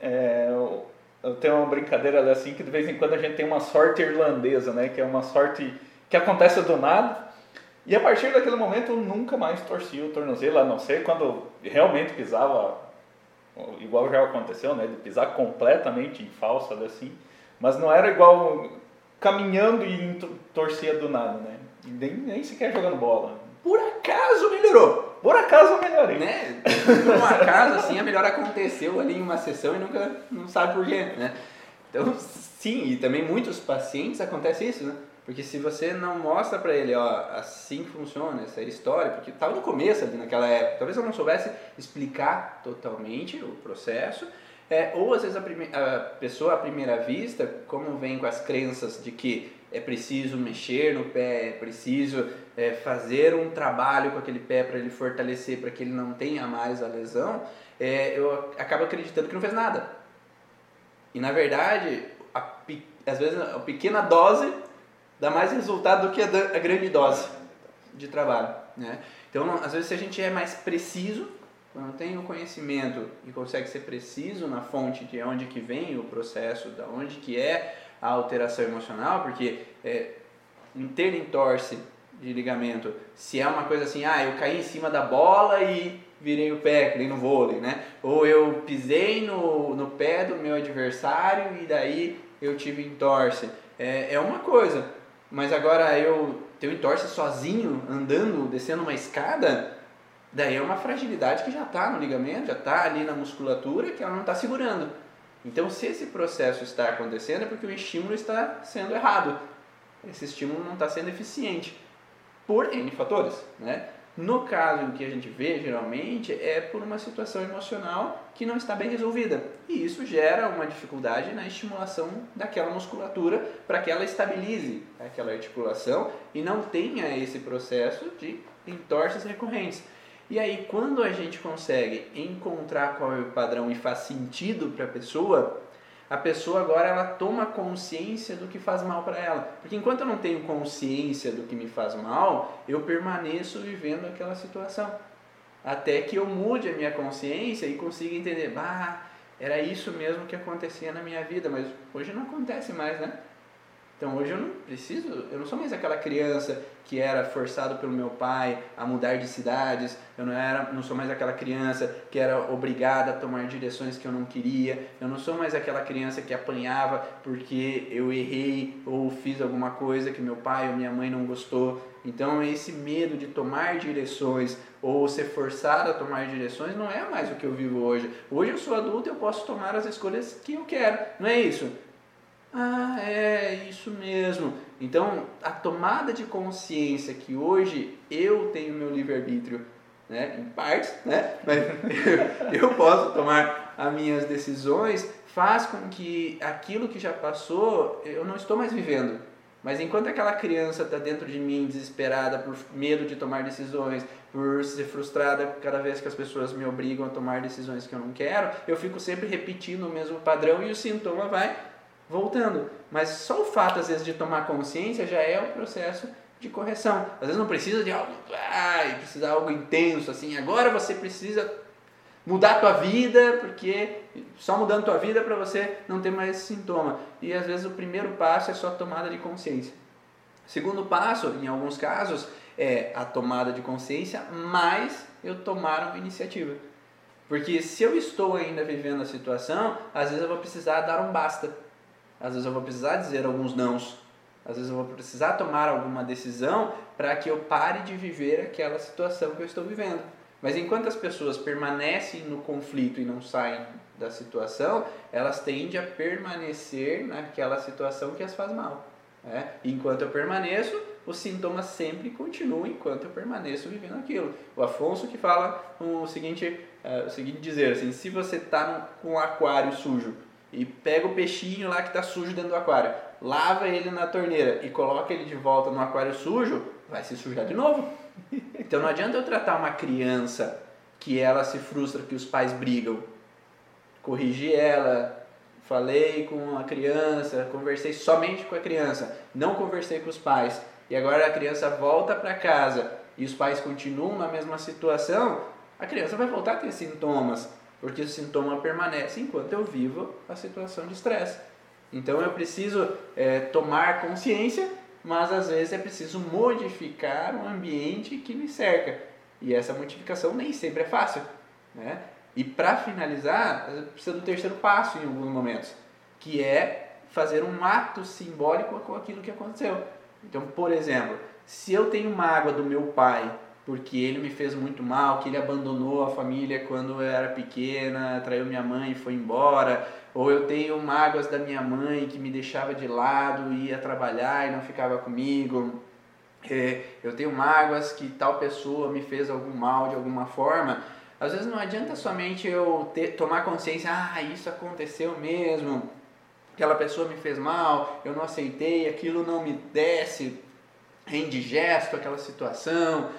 é, eu, eu, tenho uma brincadeira assim que de vez em quando a gente tem uma sorte irlandesa, né, que é uma sorte que acontece do nada. E a partir daquele momento eu nunca mais torci o tornozelo, a não ser quando realmente pisava, igual já aconteceu, né, de pisar completamente em falsa, assim. Mas não era igual caminhando e torcia do nada, né? Nem, nem sequer jogando bola. Por acaso melhorou. Por acaso eu melhorei. Né? Por um acaso, assim, a melhora aconteceu ali em uma sessão e nunca não sabe por quê, né? Então, sim, e também muitos pacientes acontece isso, né? Porque se você não mostra para ele, ó, assim funciona essa história, porque estava no começo ali naquela época, talvez eu não soubesse explicar totalmente o processo, é, ou às vezes a, a pessoa à primeira vista, como vem com as crenças de que é preciso mexer no pé, é preciso é, fazer um trabalho com aquele pé para ele fortalecer, para que ele não tenha mais a lesão, é, eu acabo acreditando que não fez nada. E na verdade, a, às vezes a pequena dose dá mais resultado do que a, a grande dose de trabalho. Né? Então, às vezes, se a gente é mais preciso, quando tem o conhecimento e consegue ser preciso na fonte de onde que vem o processo, da onde que é a alteração emocional, porque é, um ter entorse de ligamento, se é uma coisa assim, ah, eu caí em cima da bola e virei o pé, que nem no vôlei, né? Ou eu pisei no, no pé do meu adversário e daí eu tive entorse. É, é uma coisa, mas agora eu teu entorse sozinho, andando, descendo uma escada, daí é uma fragilidade que já está no ligamento, já está ali na musculatura, que ela não está segurando. Então, se esse processo está acontecendo, é porque o estímulo está sendo errado. Esse estímulo não está sendo eficiente, por N fatores, né? No caso em que a gente vê, geralmente, é por uma situação emocional que não está bem resolvida. E isso gera uma dificuldade na estimulação daquela musculatura para que ela estabilize aquela articulação e não tenha esse processo de entorses recorrentes. E aí, quando a gente consegue encontrar qual é o padrão e faz sentido para a pessoa, a pessoa agora ela toma consciência do que faz mal para ela. Porque enquanto eu não tenho consciência do que me faz mal, eu permaneço vivendo aquela situação. Até que eu mude a minha consciência e consiga entender, bah, era isso mesmo que acontecia na minha vida, mas hoje não acontece mais, né? Então hoje eu não preciso, eu não sou mais aquela criança que era forçado pelo meu pai a mudar de cidades, eu não era, não sou mais aquela criança que era obrigada a tomar direções que eu não queria, eu não sou mais aquela criança que apanhava porque eu errei ou fiz alguma coisa que meu pai ou minha mãe não gostou. Então esse medo de tomar direções ou ser forçado a tomar direções não é mais o que eu vivo hoje. Hoje eu sou adulto e eu posso tomar as escolhas que eu quero. Não é isso? Ah, é isso mesmo. Então, a tomada de consciência que hoje eu tenho meu livre-arbítrio, né, em partes, né, mas eu posso tomar as minhas decisões, faz com que aquilo que já passou, eu não estou mais vivendo. Mas enquanto aquela criança está dentro de mim desesperada por medo de tomar decisões, por ser frustrada cada vez que as pessoas me obrigam a tomar decisões que eu não quero, eu fico sempre repetindo o mesmo padrão e o sintoma vai voltando. Mas só o fato, às vezes, de tomar consciência já é o processo de correção. Às vezes não precisa de algo, ai, precisa de algo intenso, assim, agora você precisa mudar a tua vida, porque só mudando tua vida para você não ter mais sintoma. E às vezes o primeiro passo é só a tomada de consciência. O segundo passo, em alguns casos, é a tomada de consciência, mais eu tomar uma iniciativa. Porque se eu estou ainda vivendo a situação, às vezes eu vou precisar dar um basta às vezes eu vou precisar dizer alguns nãos. Às vezes eu vou precisar tomar alguma decisão para que eu pare de viver aquela situação que eu estou vivendo. Mas enquanto as pessoas permanecem no conflito e não saem da situação, elas tendem a permanecer naquela situação que as faz mal. Né? Enquanto eu permaneço, os sintomas sempre continuam enquanto eu permaneço vivendo aquilo. O Afonso que fala o seguinte, uh, o seguinte dizer assim, se você está com um aquário sujo e pega o peixinho lá que está sujo dentro do aquário, lava ele na torneira e coloca ele de volta no aquário sujo, vai se sujar de novo. Então não adianta eu tratar uma criança que ela se frustra que os pais brigam. Corrigi ela, falei com a criança, conversei somente com a criança, não conversei com os pais. E agora a criança volta para casa e os pais continuam na mesma situação, a criança vai voltar a ter sintomas porque o sintoma permanece enquanto eu vivo a situação de estresse. Então eu preciso é, tomar consciência, mas às vezes é preciso modificar o ambiente que me cerca. E essa modificação nem sempre é fácil. Né? E para finalizar, precisa do terceiro passo em alguns momentos, que é fazer um ato simbólico com aquilo que aconteceu. Então, por exemplo, se eu tenho mágoa do meu pai porque ele me fez muito mal, que ele abandonou a família quando eu era pequena, traiu minha mãe e foi embora, ou eu tenho mágoas da minha mãe que me deixava de lado, ia trabalhar e não ficava comigo. É, eu tenho mágoas que tal pessoa me fez algum mal de alguma forma. Às vezes não adianta somente eu ter, tomar consciência, ah, isso aconteceu mesmo, aquela pessoa me fez mal, eu não aceitei, aquilo não me desce, é indigesto aquela situação,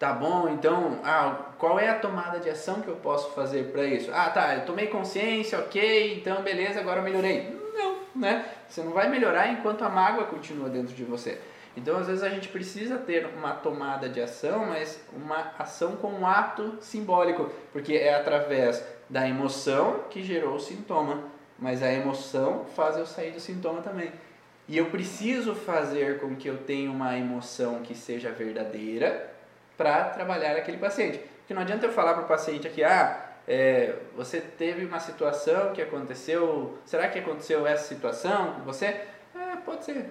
Tá bom, então, ah, qual é a tomada de ação que eu posso fazer para isso? Ah, tá, eu tomei consciência, ok, então beleza, agora eu melhorei. Não, né? Você não vai melhorar enquanto a mágoa continua dentro de você. Então, às vezes a gente precisa ter uma tomada de ação, mas uma ação com um ato simbólico, porque é através da emoção que gerou o sintoma, mas a emoção faz eu sair do sintoma também. E eu preciso fazer com que eu tenha uma emoção que seja verdadeira, para trabalhar aquele paciente. Porque não adianta eu falar para o paciente aqui, ah, é, você teve uma situação que aconteceu, será que aconteceu essa situação com você? É, pode ser.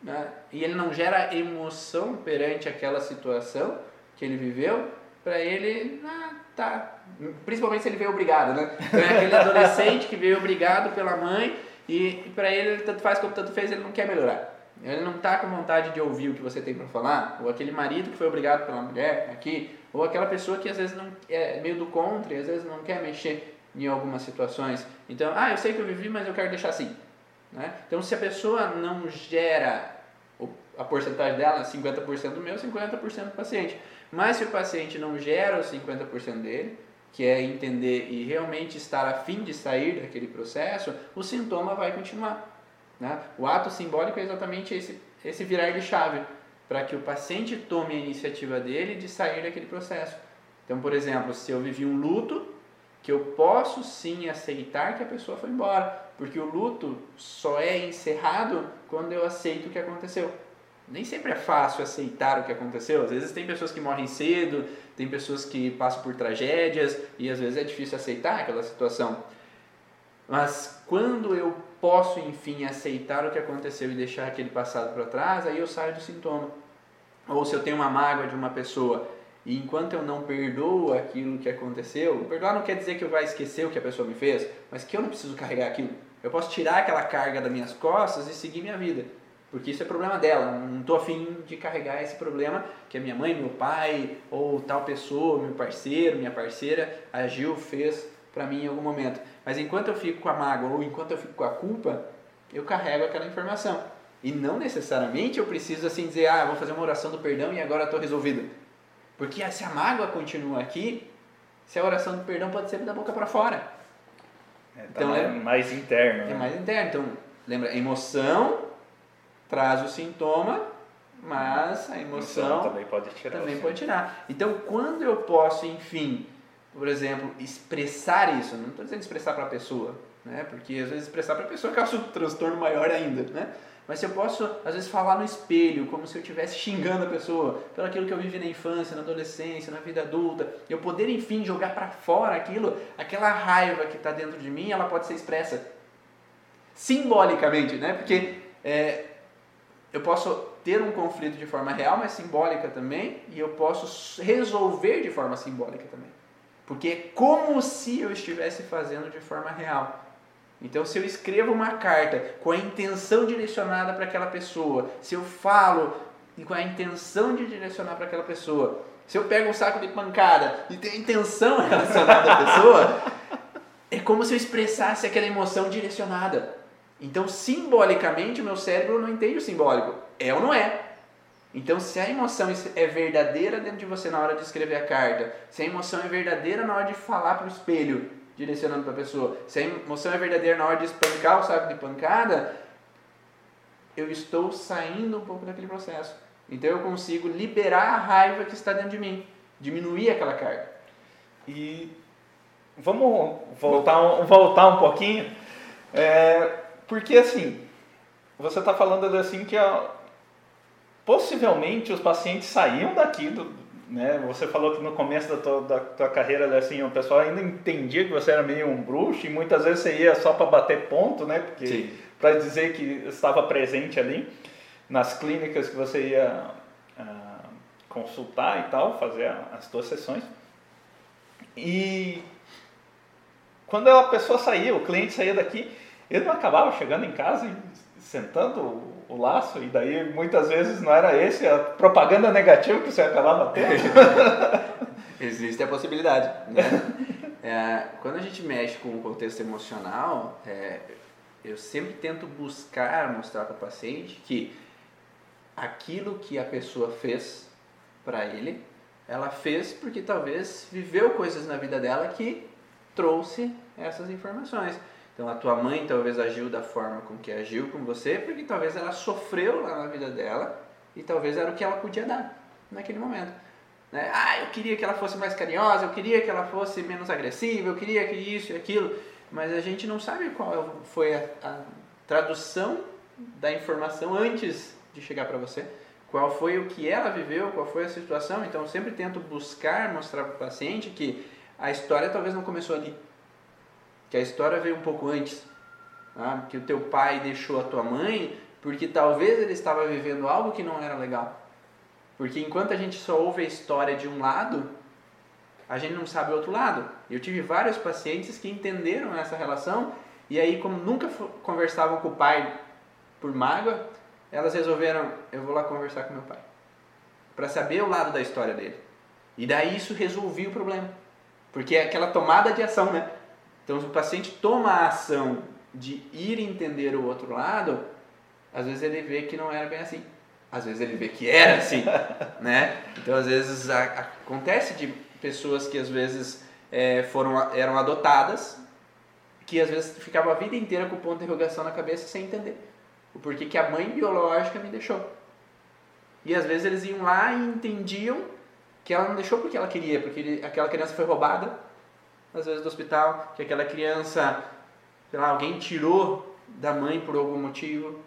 né? e ele não gera emoção perante aquela situação que ele viveu, para ele, ah, tá. Principalmente se ele veio obrigado, né? É aquele adolescente que veio obrigado pela mãe e, e para ele, tanto faz como tanto fez, ele não quer melhorar. Ele não está com vontade de ouvir o que você tem para falar, ou aquele marido que foi obrigado pela mulher aqui, ou aquela pessoa que às vezes não é meio do contra e às vezes não quer mexer em algumas situações. Então, ah, eu sei que eu vivi, mas eu quero deixar assim. Né? Então, se a pessoa não gera a porcentagem dela, 50% do meu, 50% do paciente. Mas se o paciente não gera os 50% dele, que é entender e realmente estar a fim de sair daquele processo, o sintoma vai continuar. Né? O ato simbólico é exatamente esse, esse virar de chave, para que o paciente tome a iniciativa dele de sair daquele processo. Então, por exemplo, se eu vivi um luto, que eu posso sim aceitar que a pessoa foi embora, porque o luto só é encerrado quando eu aceito o que aconteceu. Nem sempre é fácil aceitar o que aconteceu. Às vezes tem pessoas que morrem cedo, tem pessoas que passam por tragédias e às vezes é difícil aceitar aquela situação. Mas quando eu posso, enfim, aceitar o que aconteceu e deixar aquele passado para trás, aí eu saio do sintoma. Ou se eu tenho uma mágoa de uma pessoa e enquanto eu não perdoo aquilo que aconteceu, perdoar não quer dizer que eu vá esquecer o que a pessoa me fez, mas que eu não preciso carregar aquilo. Eu posso tirar aquela carga das minhas costas e seguir minha vida. Porque isso é problema dela. Não estou afim de carregar esse problema que a minha mãe, meu pai, ou tal pessoa, meu parceiro, minha parceira, agiu, fez para mim em algum momento. Mas enquanto eu fico com a mágoa ou enquanto eu fico com a culpa, eu carrego aquela informação. E não necessariamente eu preciso assim dizer, ah, vou fazer uma oração do perdão e agora estou resolvido. Porque se a mágoa continua aqui, se a oração do perdão pode ser da boca para fora. É, tá então, mais, é mais interno. É né? mais interno. Então, lembra, emoção traz o sintoma, mas a emoção então, também pode tirar. Também pode tirar. Então, quando eu posso, enfim, por exemplo, expressar isso, não estou dizendo expressar para a pessoa, né? Porque às vezes expressar para a pessoa causa um transtorno maior ainda, né? Mas se eu posso, às vezes, falar no espelho, como se eu estivesse xingando a pessoa, pelo aquilo que eu vivi na infância, na adolescência, na vida adulta, eu poder, enfim, jogar para fora aquilo, aquela raiva que está dentro de mim, ela pode ser expressa simbolicamente, né? Porque é, eu posso ter um conflito de forma real, mas simbólica também, e eu posso resolver de forma simbólica também. Porque é como se eu estivesse fazendo de forma real. Então, se eu escrevo uma carta com a intenção direcionada para aquela pessoa, se eu falo com a intenção de direcionar para aquela pessoa, se eu pego um saco de pancada e tenho a intenção relacionada à pessoa, é como se eu expressasse aquela emoção direcionada. Então, simbolicamente, o meu cérebro não entende o simbólico. É ou não é? Então, se a emoção é verdadeira dentro de você na hora de escrever a carta, se a emoção é verdadeira na hora de falar para o espelho, direcionando para a pessoa, se a emoção é verdadeira na hora de espancar o saco de pancada, eu estou saindo um pouco daquele processo. Então, eu consigo liberar a raiva que está dentro de mim, diminuir aquela carga. E vamos voltar, um, voltar um pouquinho, é, porque assim, você está falando assim que a, possivelmente os pacientes saíam daqui do, né? Você falou que no começo da tua, da tua carreira assim, o pessoal ainda entendia que você era meio um bruxo e muitas vezes você ia só para bater ponto, né? Porque para dizer que estava presente ali nas clínicas que você ia uh, consultar e tal, fazer as tuas sessões. E quando a pessoa saía, o cliente saía daqui, ele não acabava chegando em casa e sentando o laço, e daí muitas vezes não era esse a propaganda negativa que você acabava tendo. Existe a possibilidade. Né? É, quando a gente mexe com o contexto emocional, é, eu sempre tento buscar mostrar para o paciente que aquilo que a pessoa fez para ele, ela fez porque talvez viveu coisas na vida dela que trouxe essas informações. Então a tua mãe talvez agiu da forma com que agiu com você, porque talvez ela sofreu lá na vida dela e talvez era o que ela podia dar naquele momento. Né? Ah, eu queria que ela fosse mais carinhosa, eu queria que ela fosse menos agressiva, eu queria que isso e aquilo, mas a gente não sabe qual foi a, a tradução da informação antes de chegar para você. Qual foi o que ela viveu, qual foi a situação. Então, sempre tento buscar mostrar para o paciente que a história talvez não começou ali que a história veio um pouco antes. Tá? Que o teu pai deixou a tua mãe porque talvez ele estava vivendo algo que não era legal. Porque enquanto a gente só ouve a história de um lado, a gente não sabe o outro lado. Eu tive vários pacientes que entenderam essa relação e aí, como nunca conversavam com o pai por mágoa, elas resolveram: eu vou lá conversar com meu pai para saber o lado da história dele. E daí isso resolvia o problema, porque é aquela tomada de ação, né? Então, se o paciente toma a ação de ir entender o outro lado, às vezes ele vê que não era bem assim. Às vezes ele vê que era assim, né? Então, às vezes a, acontece de pessoas que às vezes é, foram eram adotadas, que às vezes ficavam a vida inteira com o ponto de interrogação na cabeça sem entender o porquê que a mãe biológica me deixou. E às vezes eles iam lá e entendiam que ela não deixou porque ela queria, porque ele, aquela criança foi roubada, às vezes do hospital, que aquela criança, sei lá, alguém tirou da mãe por algum motivo,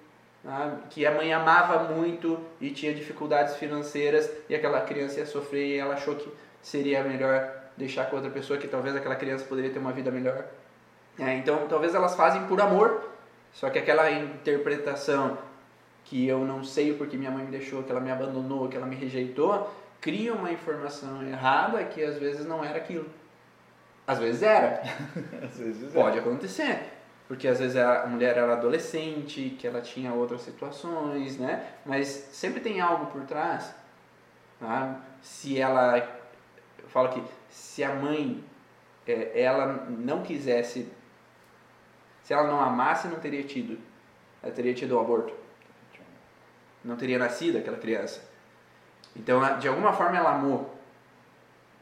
né? que a mãe amava muito e tinha dificuldades financeiras e aquela criança ia sofrer e ela achou que seria melhor deixar com outra pessoa, que talvez aquela criança poderia ter uma vida melhor. É, então, talvez elas fazem por amor, só que aquela interpretação que eu não sei porque minha mãe me deixou, que ela me abandonou, que ela me rejeitou, cria uma informação errada que às vezes não era aquilo. Às vezes era. às vezes Pode acontecer. Porque às vezes a mulher era adolescente, que ela tinha outras situações, né? Mas sempre tem algo por trás. Tá? Se ela. Eu falo que se a mãe é, ela não quisesse. Se ela não amasse, não teria tido. Ela teria tido o um aborto. Não teria nascido aquela criança. Então, de alguma forma, ela amou.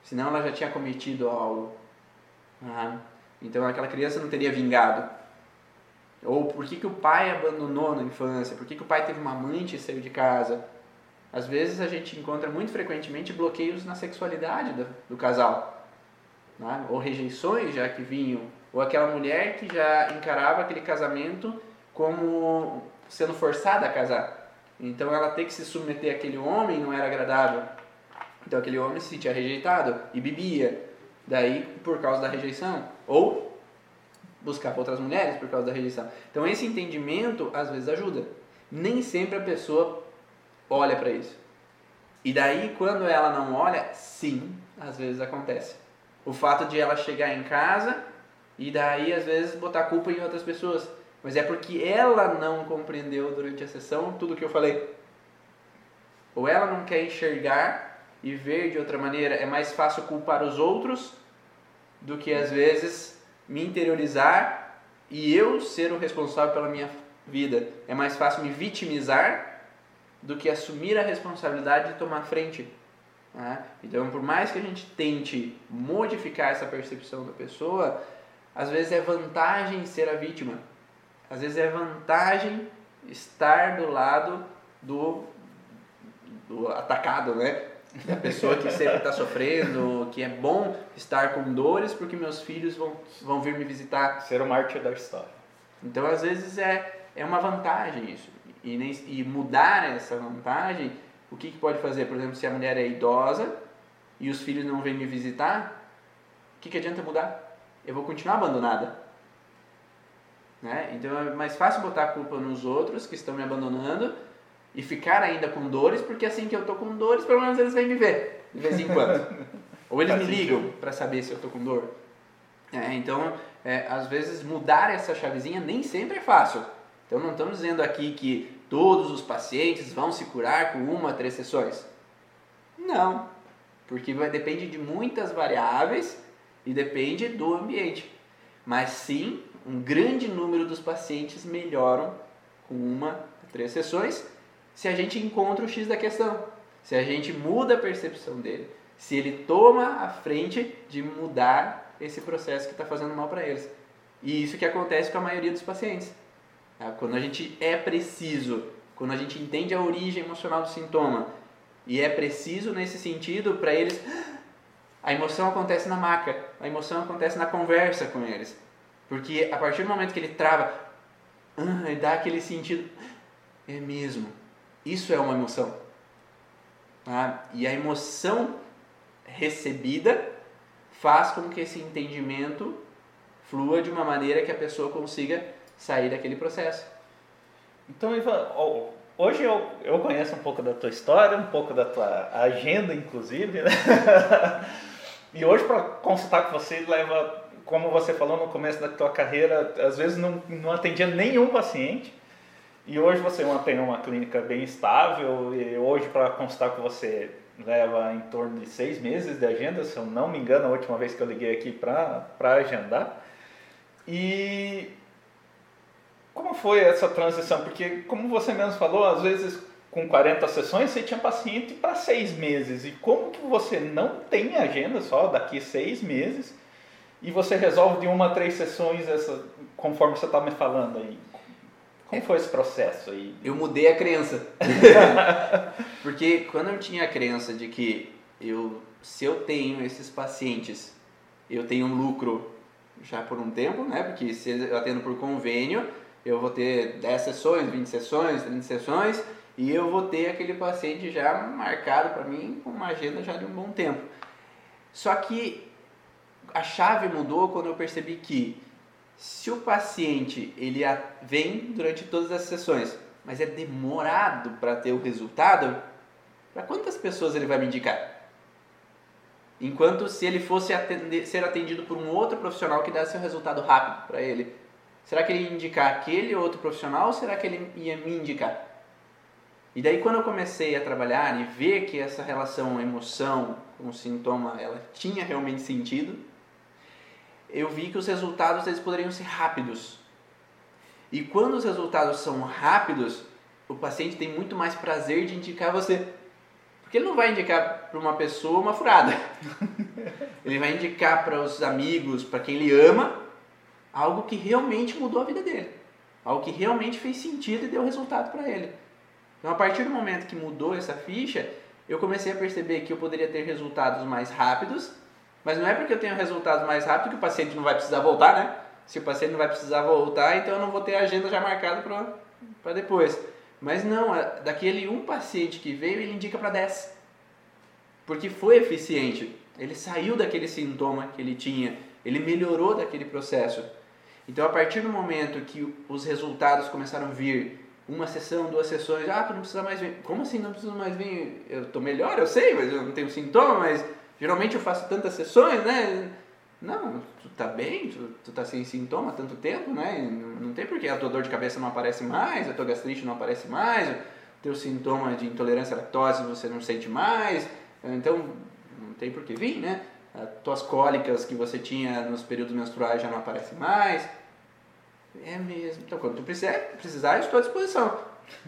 Senão, ela já tinha cometido algo. Ah, então, aquela criança não teria vingado. Ou por que, que o pai abandonou na infância? Por que, que o pai teve uma amante e saiu de casa? Às vezes a gente encontra muito frequentemente bloqueios na sexualidade do, do casal. Né? Ou rejeições já que vinham. Ou aquela mulher que já encarava aquele casamento como sendo forçada a casar. Então ela ter que se submeter àquele homem não era agradável. Então aquele homem se sentia rejeitado e bebia. Daí por causa da rejeição. Ou buscava outras mulheres por causa da rejeição. Então esse entendimento às vezes ajuda. Nem sempre a pessoa olha para isso. E daí quando ela não olha, sim, às vezes acontece. O fato de ela chegar em casa e daí às vezes botar culpa em outras pessoas mas é porque ela não compreendeu durante a sessão tudo que eu falei. Ou ela não quer enxergar e ver de outra maneira. É mais fácil culpar os outros do que às vezes me interiorizar e eu ser o responsável pela minha vida. É mais fácil me vitimizar do que assumir a responsabilidade de tomar frente. Né? Então, por mais que a gente tente modificar essa percepção da pessoa, às vezes é vantagem ser a vítima às vezes é vantagem estar do lado do, do atacado, né? Da pessoa que sempre está sofrendo, que é bom estar com dores porque meus filhos vão, vão vir me visitar. Ser o mártir da história. Então, às vezes, é, é uma vantagem isso. E, nem, e mudar essa vantagem, o que, que pode fazer? Por exemplo, se a mulher é idosa e os filhos não vêm me visitar, o que, que adianta mudar? Eu vou continuar abandonada. Né? Então é mais fácil botar a culpa nos outros que estão me abandonando e ficar ainda com dores, porque assim que eu tô com dores, pelo menos eles vêm me ver de vez em quando. Ou eles me ligam para saber se eu tô com dor. É, então, é, às vezes mudar essa chavezinha nem sempre é fácil. Então não estamos dizendo aqui que todos os pacientes vão se curar com uma, três sessões. Não, porque vai, depende de muitas variáveis e depende do ambiente. Mas sim, um grande número dos pacientes melhoram com uma, três sessões, se a gente encontra o X da questão, se a gente muda a percepção dele, se ele toma a frente de mudar esse processo que está fazendo mal para eles. E isso que acontece com a maioria dos pacientes. Tá? Quando a gente é preciso, quando a gente entende a origem emocional do sintoma, e é preciso nesse sentido para eles, a emoção acontece na maca, a emoção acontece na conversa com eles. Porque a partir do momento que ele trava, ah, ele dá aquele sentido, é mesmo, isso é uma emoção. Ah, e a emoção recebida faz com que esse entendimento flua de uma maneira que a pessoa consiga sair daquele processo. Então, Ivan, hoje eu, eu conheço um pouco da tua história, um pouco da tua agenda, inclusive, né? E hoje, para consultar com você, leva, como você falou no começo da tua carreira, às vezes não, não atendia nenhum paciente. E hoje você tem uma clínica bem estável e hoje para consultar com você leva em torno de seis meses de agenda, se eu não me engano, a última vez que eu liguei aqui para agendar. E como foi essa transição? Porque, como você mesmo falou, às vezes com 40 sessões você tinha paciente para seis meses. E como que você não tem agenda só daqui seis meses e você resolve de uma a três sessões, essa, conforme você está me falando aí? Como foi esse processo aí? Eu mudei a crença. Porque quando eu tinha a crença de que eu, se eu tenho esses pacientes, eu tenho um lucro já por um tempo, né? Porque se eu atendo por convênio, eu vou ter 10 sessões, 20 sessões, 30 sessões, e eu vou ter aquele paciente já marcado para mim com uma agenda já de um bom tempo. Só que a chave mudou quando eu percebi que se o paciente ele vem durante todas as sessões, mas é demorado para ter o resultado, para quantas pessoas ele vai me indicar? Enquanto se ele fosse atender, ser atendido por um outro profissional que desse um resultado rápido para ele, será que ele ia indicar aquele outro profissional ou será que ele ia me indicar? E daí quando eu comecei a trabalhar e ver que essa relação emoção com sintoma ela tinha realmente sentido, eu vi que os resultados eles poderiam ser rápidos. E quando os resultados são rápidos, o paciente tem muito mais prazer de indicar você. Porque ele não vai indicar para uma pessoa uma furada. ele vai indicar para os amigos, para quem ele ama, algo que realmente mudou a vida dele. Algo que realmente fez sentido e deu resultado para ele. Então, a partir do momento que mudou essa ficha, eu comecei a perceber que eu poderia ter resultados mais rápidos mas não é porque eu tenho resultados mais rápido que o paciente não vai precisar voltar, né? Se o paciente não vai precisar voltar, então eu não vou ter a agenda já marcada para depois. Mas não, daquele um paciente que veio, ele indica para 10. Porque foi eficiente. Ele saiu daquele sintoma que ele tinha, ele melhorou daquele processo. Então, a partir do momento que os resultados começaram a vir, uma sessão, duas sessões, ah, tu não precisa mais vir. Como assim não precisa mais vir? Eu estou melhor, eu sei, mas eu não tenho sintoma, mas Geralmente eu faço tantas sessões, né? Não, tu tá bem, tu, tu tá sem sintoma há tanto tempo, né? Não, não tem porquê a tua dor de cabeça não aparece mais, a tua gastrite não aparece mais, o teu sintoma de intolerância à lactose você não sente mais, então não tem por que vir, né? As tuas cólicas que você tinha nos períodos menstruais já não aparecem mais. É mesmo. Então, quando tu precisar, precisar eu estou à disposição.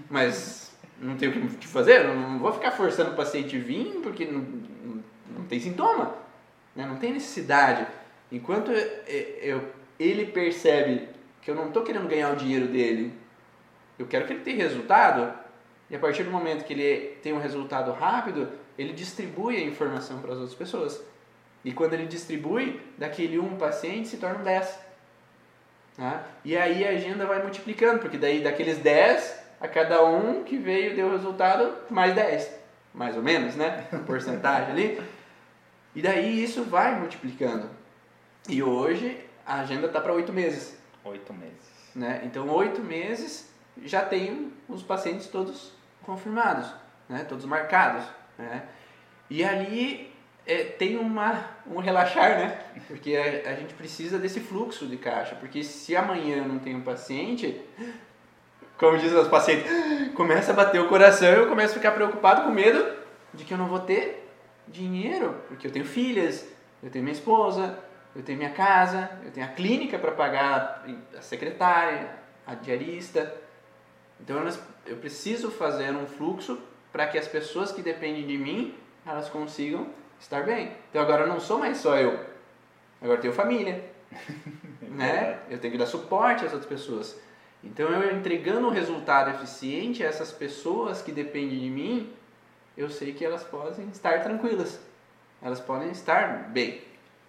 Mas não tenho o que fazer, não vou ficar forçando o paciente vir, porque não, não tem sintoma, né? não tem necessidade. Enquanto eu, eu, ele percebe que eu não estou querendo ganhar o dinheiro dele, eu quero que ele tenha resultado, e a partir do momento que ele tem um resultado rápido, ele distribui a informação para as outras pessoas. E quando ele distribui, daquele um paciente se tornam 10. Né? E aí a agenda vai multiplicando, porque daí daqueles 10, a cada um que veio deu resultado, mais 10. Mais ou menos, né? Porcentagem ali. E daí isso vai multiplicando. E hoje a agenda está para oito meses. Oito meses. Né? Então, oito meses já tem os pacientes todos confirmados, né? todos marcados. Né? E ali é, tem uma, um relaxar, né? Porque a, a, gente precisa desse fluxo de caixa. Porque se amanhã não tem um paciente, como dizem os pacientes, começa a bater o coração e eu começo a ficar preocupado com medo de que eu não vou ter dinheiro, porque eu tenho filhas, eu tenho minha esposa, eu tenho minha casa, eu tenho a clínica para pagar a secretária, a diarista. Então eu preciso fazer um fluxo para que as pessoas que dependem de mim, elas consigam estar bem. Então agora eu não sou mais só eu. Agora eu tenho família. né? Eu tenho que dar suporte às outras pessoas. Então eu entregando um resultado eficiente a essas pessoas que dependem de mim, eu sei que elas podem estar tranquilas. Elas podem estar bem.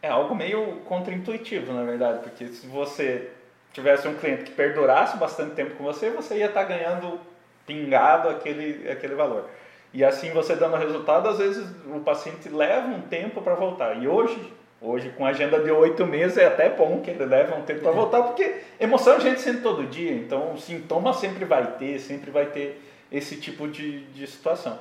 É algo meio contraintuitivo, na verdade, porque se você tivesse um cliente que perdurasse bastante tempo com você, você ia estar ganhando pingado aquele, aquele valor. E assim você dando resultado, às vezes o paciente leva um tempo para voltar. E hoje, Hoje, com agenda de oito meses, é até bom que ele leve um tempo para voltar, porque emoção a gente sente todo dia, então sintoma sempre vai ter, sempre vai ter esse tipo de, de situação.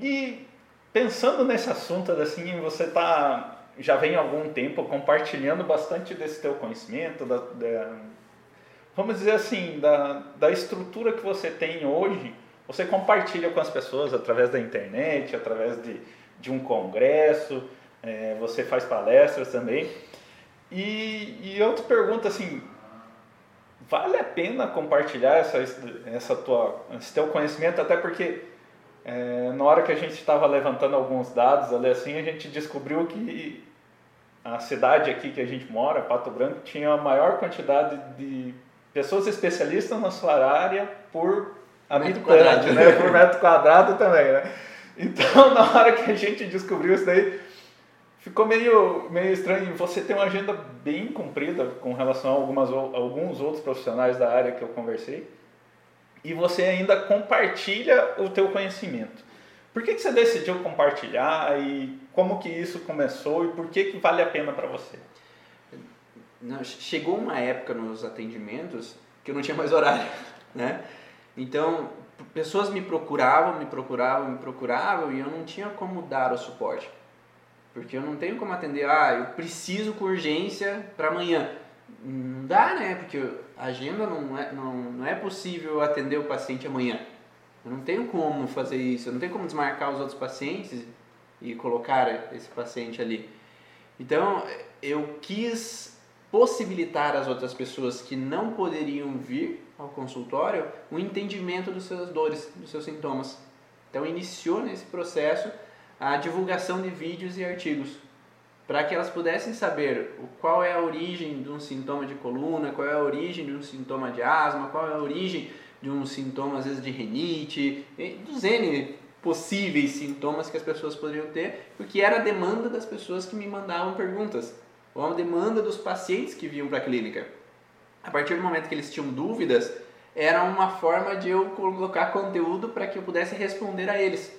E pensando nesse assunto, assim, você tá, já vem há algum tempo compartilhando bastante desse teu conhecimento, da, da vamos dizer assim, da, da estrutura que você tem hoje, você compartilha com as pessoas através da internet, através de, de um congresso, é, você faz palestras também. E, e eu te pergunto assim, vale a pena compartilhar essa, essa tua, esse teu conhecimento, até porque é, na hora que a gente estava levantando alguns dados ali assim, a gente descobriu que a cidade aqui que a gente mora, Pato Branco, tinha a maior quantidade de pessoas especialistas na sua área por habitante, né? por metro quadrado também, né? Então, na hora que a gente descobriu isso daí, ficou meio, meio estranho. Você tem uma agenda bem comprida com relação a algumas, alguns outros profissionais da área que eu conversei e você ainda compartilha o teu conhecimento. Por que, que você decidiu compartilhar e como que isso começou e por que, que vale a pena para você? Chegou uma época nos atendimentos que eu não tinha mais horário, né? Então, pessoas me procuravam, me procuravam, me procuravam e eu não tinha como dar o suporte. Porque eu não tenho como atender, ah, eu preciso com urgência para amanhã. Não dá, né? Porque a agenda não é, não, não é possível atender o paciente amanhã. Eu não tenho como fazer isso, eu não tenho como desmarcar os outros pacientes e colocar esse paciente ali. Então, eu quis possibilitar às outras pessoas que não poderiam vir ao consultório o entendimento dos seus dores, dos seus sintomas. Então, iniciou nesse processo a divulgação de vídeos e artigos para que elas pudessem saber qual é a origem de um sintoma de coluna, qual é a origem de um sintoma de asma, qual é a origem de um sintoma às vezes de renite, dos N possíveis sintomas que as pessoas poderiam ter, porque era a demanda das pessoas que me mandavam perguntas, ou a demanda dos pacientes que vinham para a clínica. A partir do momento que eles tinham dúvidas, era uma forma de eu colocar conteúdo para que eu pudesse responder a eles,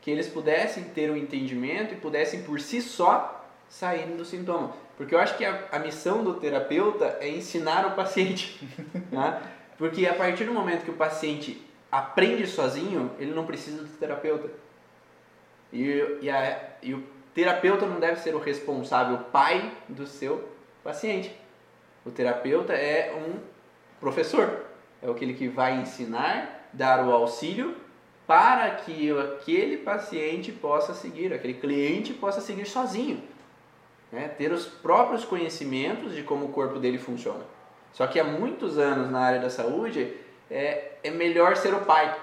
que eles pudessem ter um entendimento e pudessem por si só saindo do sintoma. Porque eu acho que a, a missão do terapeuta é ensinar o paciente. né? Porque a partir do momento que o paciente aprende sozinho, ele não precisa do terapeuta. E, e, a, e o terapeuta não deve ser o responsável pai do seu paciente. O terapeuta é um professor, é aquele que vai ensinar, dar o auxílio para que aquele paciente possa seguir, aquele cliente possa seguir sozinho né? ter os próprios conhecimentos de como o corpo dele funciona. Só que há muitos anos na área da saúde é, é melhor ser o pai.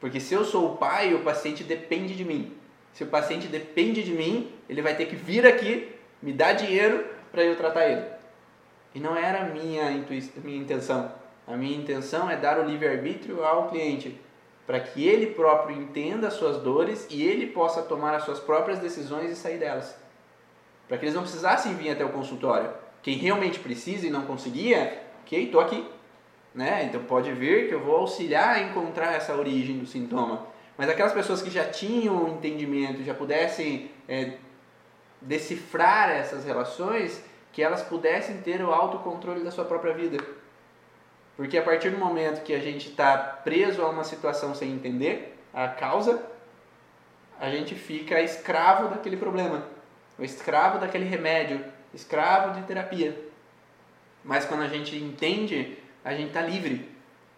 Porque se eu sou o pai, o paciente depende de mim. Se o paciente depende de mim, ele vai ter que vir aqui, me dar dinheiro para eu tratar ele. E não era a minha, minha intenção. A minha intenção é dar o livre-arbítrio ao cliente, para que ele próprio entenda as suas dores e ele possa tomar as suas próprias decisões e sair delas para que eles não precisassem vir até o consultório. Quem realmente precisa e não conseguia, ok, estou aqui. Né? Então pode vir que eu vou auxiliar a encontrar essa origem do sintoma. Mas aquelas pessoas que já tinham entendimento, já pudessem é, decifrar essas relações, que elas pudessem ter o autocontrole da sua própria vida. Porque a partir do momento que a gente está preso a uma situação sem entender a causa, a gente fica escravo daquele problema o escravo daquele remédio, escravo de terapia. Mas quando a gente entende, a gente está livre.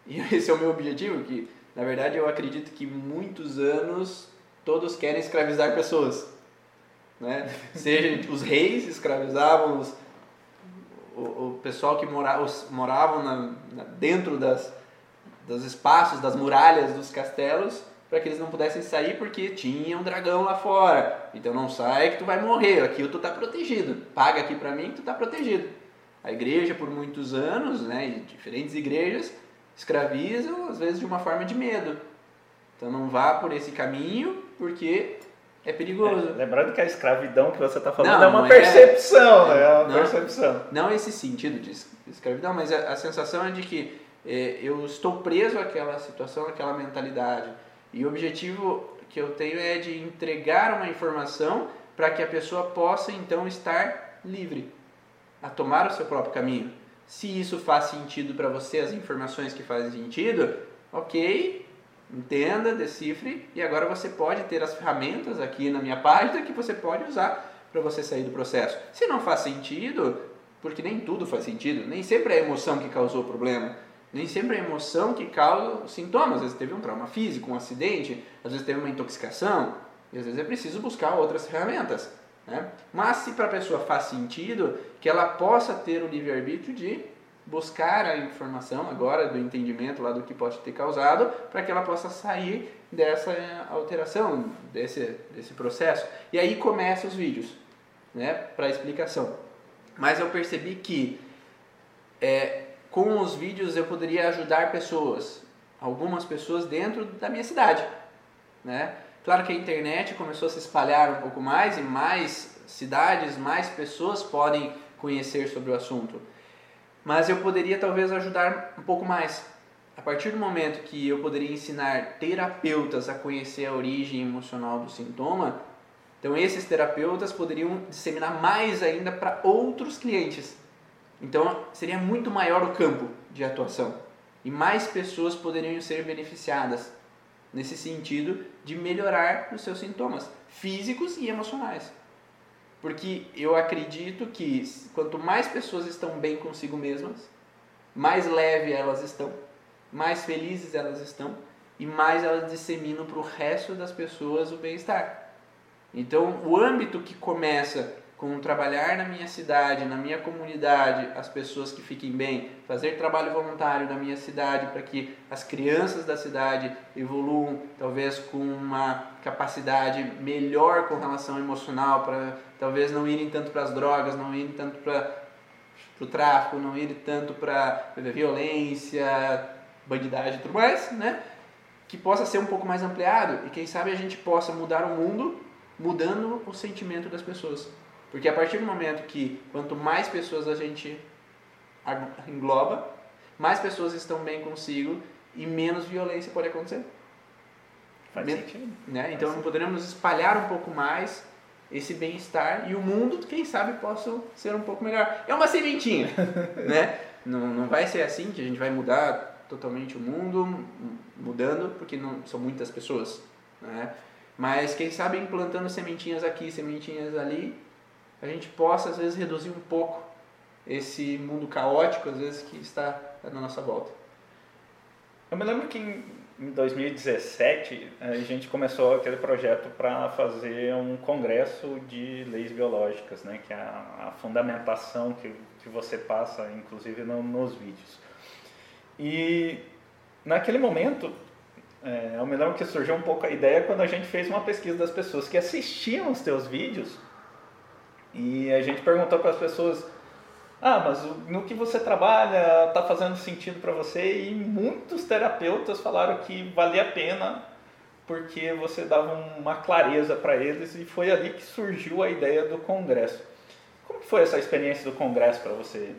E esse é o meu objetivo, que na verdade eu acredito que muitos anos todos querem escravizar pessoas. Né? Seja os reis escravizavam os, o, o pessoal que mora, os, moravam na, na, dentro das, dos espaços, das muralhas dos castelos, para que eles não pudessem sair porque tinha um dragão lá fora. Então não sai que tu vai morrer, aqui tu tá protegido. Paga aqui para mim que tu tá protegido. A igreja por muitos anos, né, diferentes igrejas escravizam às vezes de uma forma de medo. Então não vá por esse caminho porque é perigoso. É, lembrando que a escravidão que você está falando não, é uma percepção, é, é uma não, percepção. Não esse sentido de escravidão, mas a, a sensação é de que é, eu estou preso àquela situação, àquela mentalidade. E o objetivo que eu tenho é de entregar uma informação para que a pessoa possa então estar livre a tomar o seu próprio caminho. Se isso faz sentido para você, as informações que fazem sentido, ok, entenda, decifre e agora você pode ter as ferramentas aqui na minha página que você pode usar para você sair do processo. Se não faz sentido, porque nem tudo faz sentido, nem sempre é a emoção que causou o problema, nem sempre a emoção que causa os sintomas. Às vezes teve um trauma físico, um acidente, às vezes teve uma intoxicação, e às vezes é preciso buscar outras ferramentas. Né? Mas se para a pessoa faz sentido, que ela possa ter o livre-arbítrio de buscar a informação agora do entendimento lá do que pode ter causado, para que ela possa sair dessa alteração, desse, desse processo. E aí começam os vídeos, né, para explicação. Mas eu percebi que é, com os vídeos eu poderia ajudar pessoas, algumas pessoas dentro da minha cidade, né? Claro que a internet começou a se espalhar um pouco mais e mais cidades, mais pessoas podem conhecer sobre o assunto. Mas eu poderia talvez ajudar um pouco mais. A partir do momento que eu poderia ensinar terapeutas a conhecer a origem emocional do sintoma, então esses terapeutas poderiam disseminar mais ainda para outros clientes. Então seria muito maior o campo de atuação e mais pessoas poderiam ser beneficiadas nesse sentido de melhorar os seus sintomas físicos e emocionais. Porque eu acredito que quanto mais pessoas estão bem consigo mesmas, mais leve elas estão, mais felizes elas estão e mais elas disseminam para o resto das pessoas o bem-estar. Então, o âmbito que começa com trabalhar na minha cidade, na minha comunidade, as pessoas que fiquem bem, fazer trabalho voluntário na minha cidade para que as crianças da cidade evoluam, talvez com uma capacidade melhor com relação emocional, para talvez não irem tanto para as drogas, não irem tanto para o tráfico, não irem tanto para violência, bandidagem e tudo mais, né? Que possa ser um pouco mais ampliado e quem sabe a gente possa mudar o mundo mudando o sentimento das pessoas. Porque a partir do momento que quanto mais pessoas a gente engloba, mais pessoas estão bem consigo e menos violência pode acontecer. Faz Men sentido. Né? Então Faz poderemos espalhar um pouco mais esse bem-estar e o mundo, quem sabe, possa ser um pouco melhor. É uma sementinha, né? Não, não vai ser assim que a gente vai mudar totalmente o mundo, mudando, porque não são muitas pessoas, né? Mas quem sabe implantando sementinhas aqui, sementinhas ali, a gente possa às vezes reduzir um pouco esse mundo caótico às vezes que está na nossa volta. Eu me lembro que em 2017 a gente começou aquele projeto para fazer um congresso de leis biológicas, né, que é a, fundamentação que, que você passa, inclusive no, nos vídeos. E naquele momento é, eu me lembro que surgiu um pouco a ideia quando a gente fez uma pesquisa das pessoas que assistiam os teus vídeos e a gente perguntou para as pessoas: ah, mas no que você trabalha está fazendo sentido para você? E muitos terapeutas falaram que valia a pena porque você dava uma clareza para eles e foi ali que surgiu a ideia do congresso. Como foi essa experiência do congresso para você?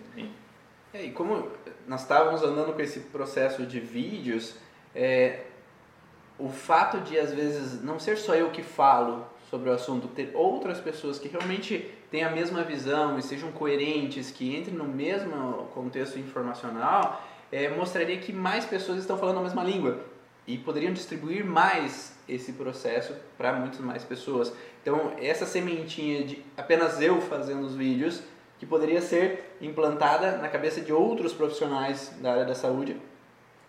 É, e como nós estávamos andando com esse processo de vídeos, é, o fato de às vezes não ser só eu que falo sobre o assunto, ter outras pessoas que realmente tenham a mesma visão e sejam coerentes, que entrem no mesmo contexto informacional, é, mostraria que mais pessoas estão falando a mesma língua e poderiam distribuir mais esse processo para muitas mais pessoas. Então, essa sementinha de apenas eu fazendo os vídeos, que poderia ser implantada na cabeça de outros profissionais da área da saúde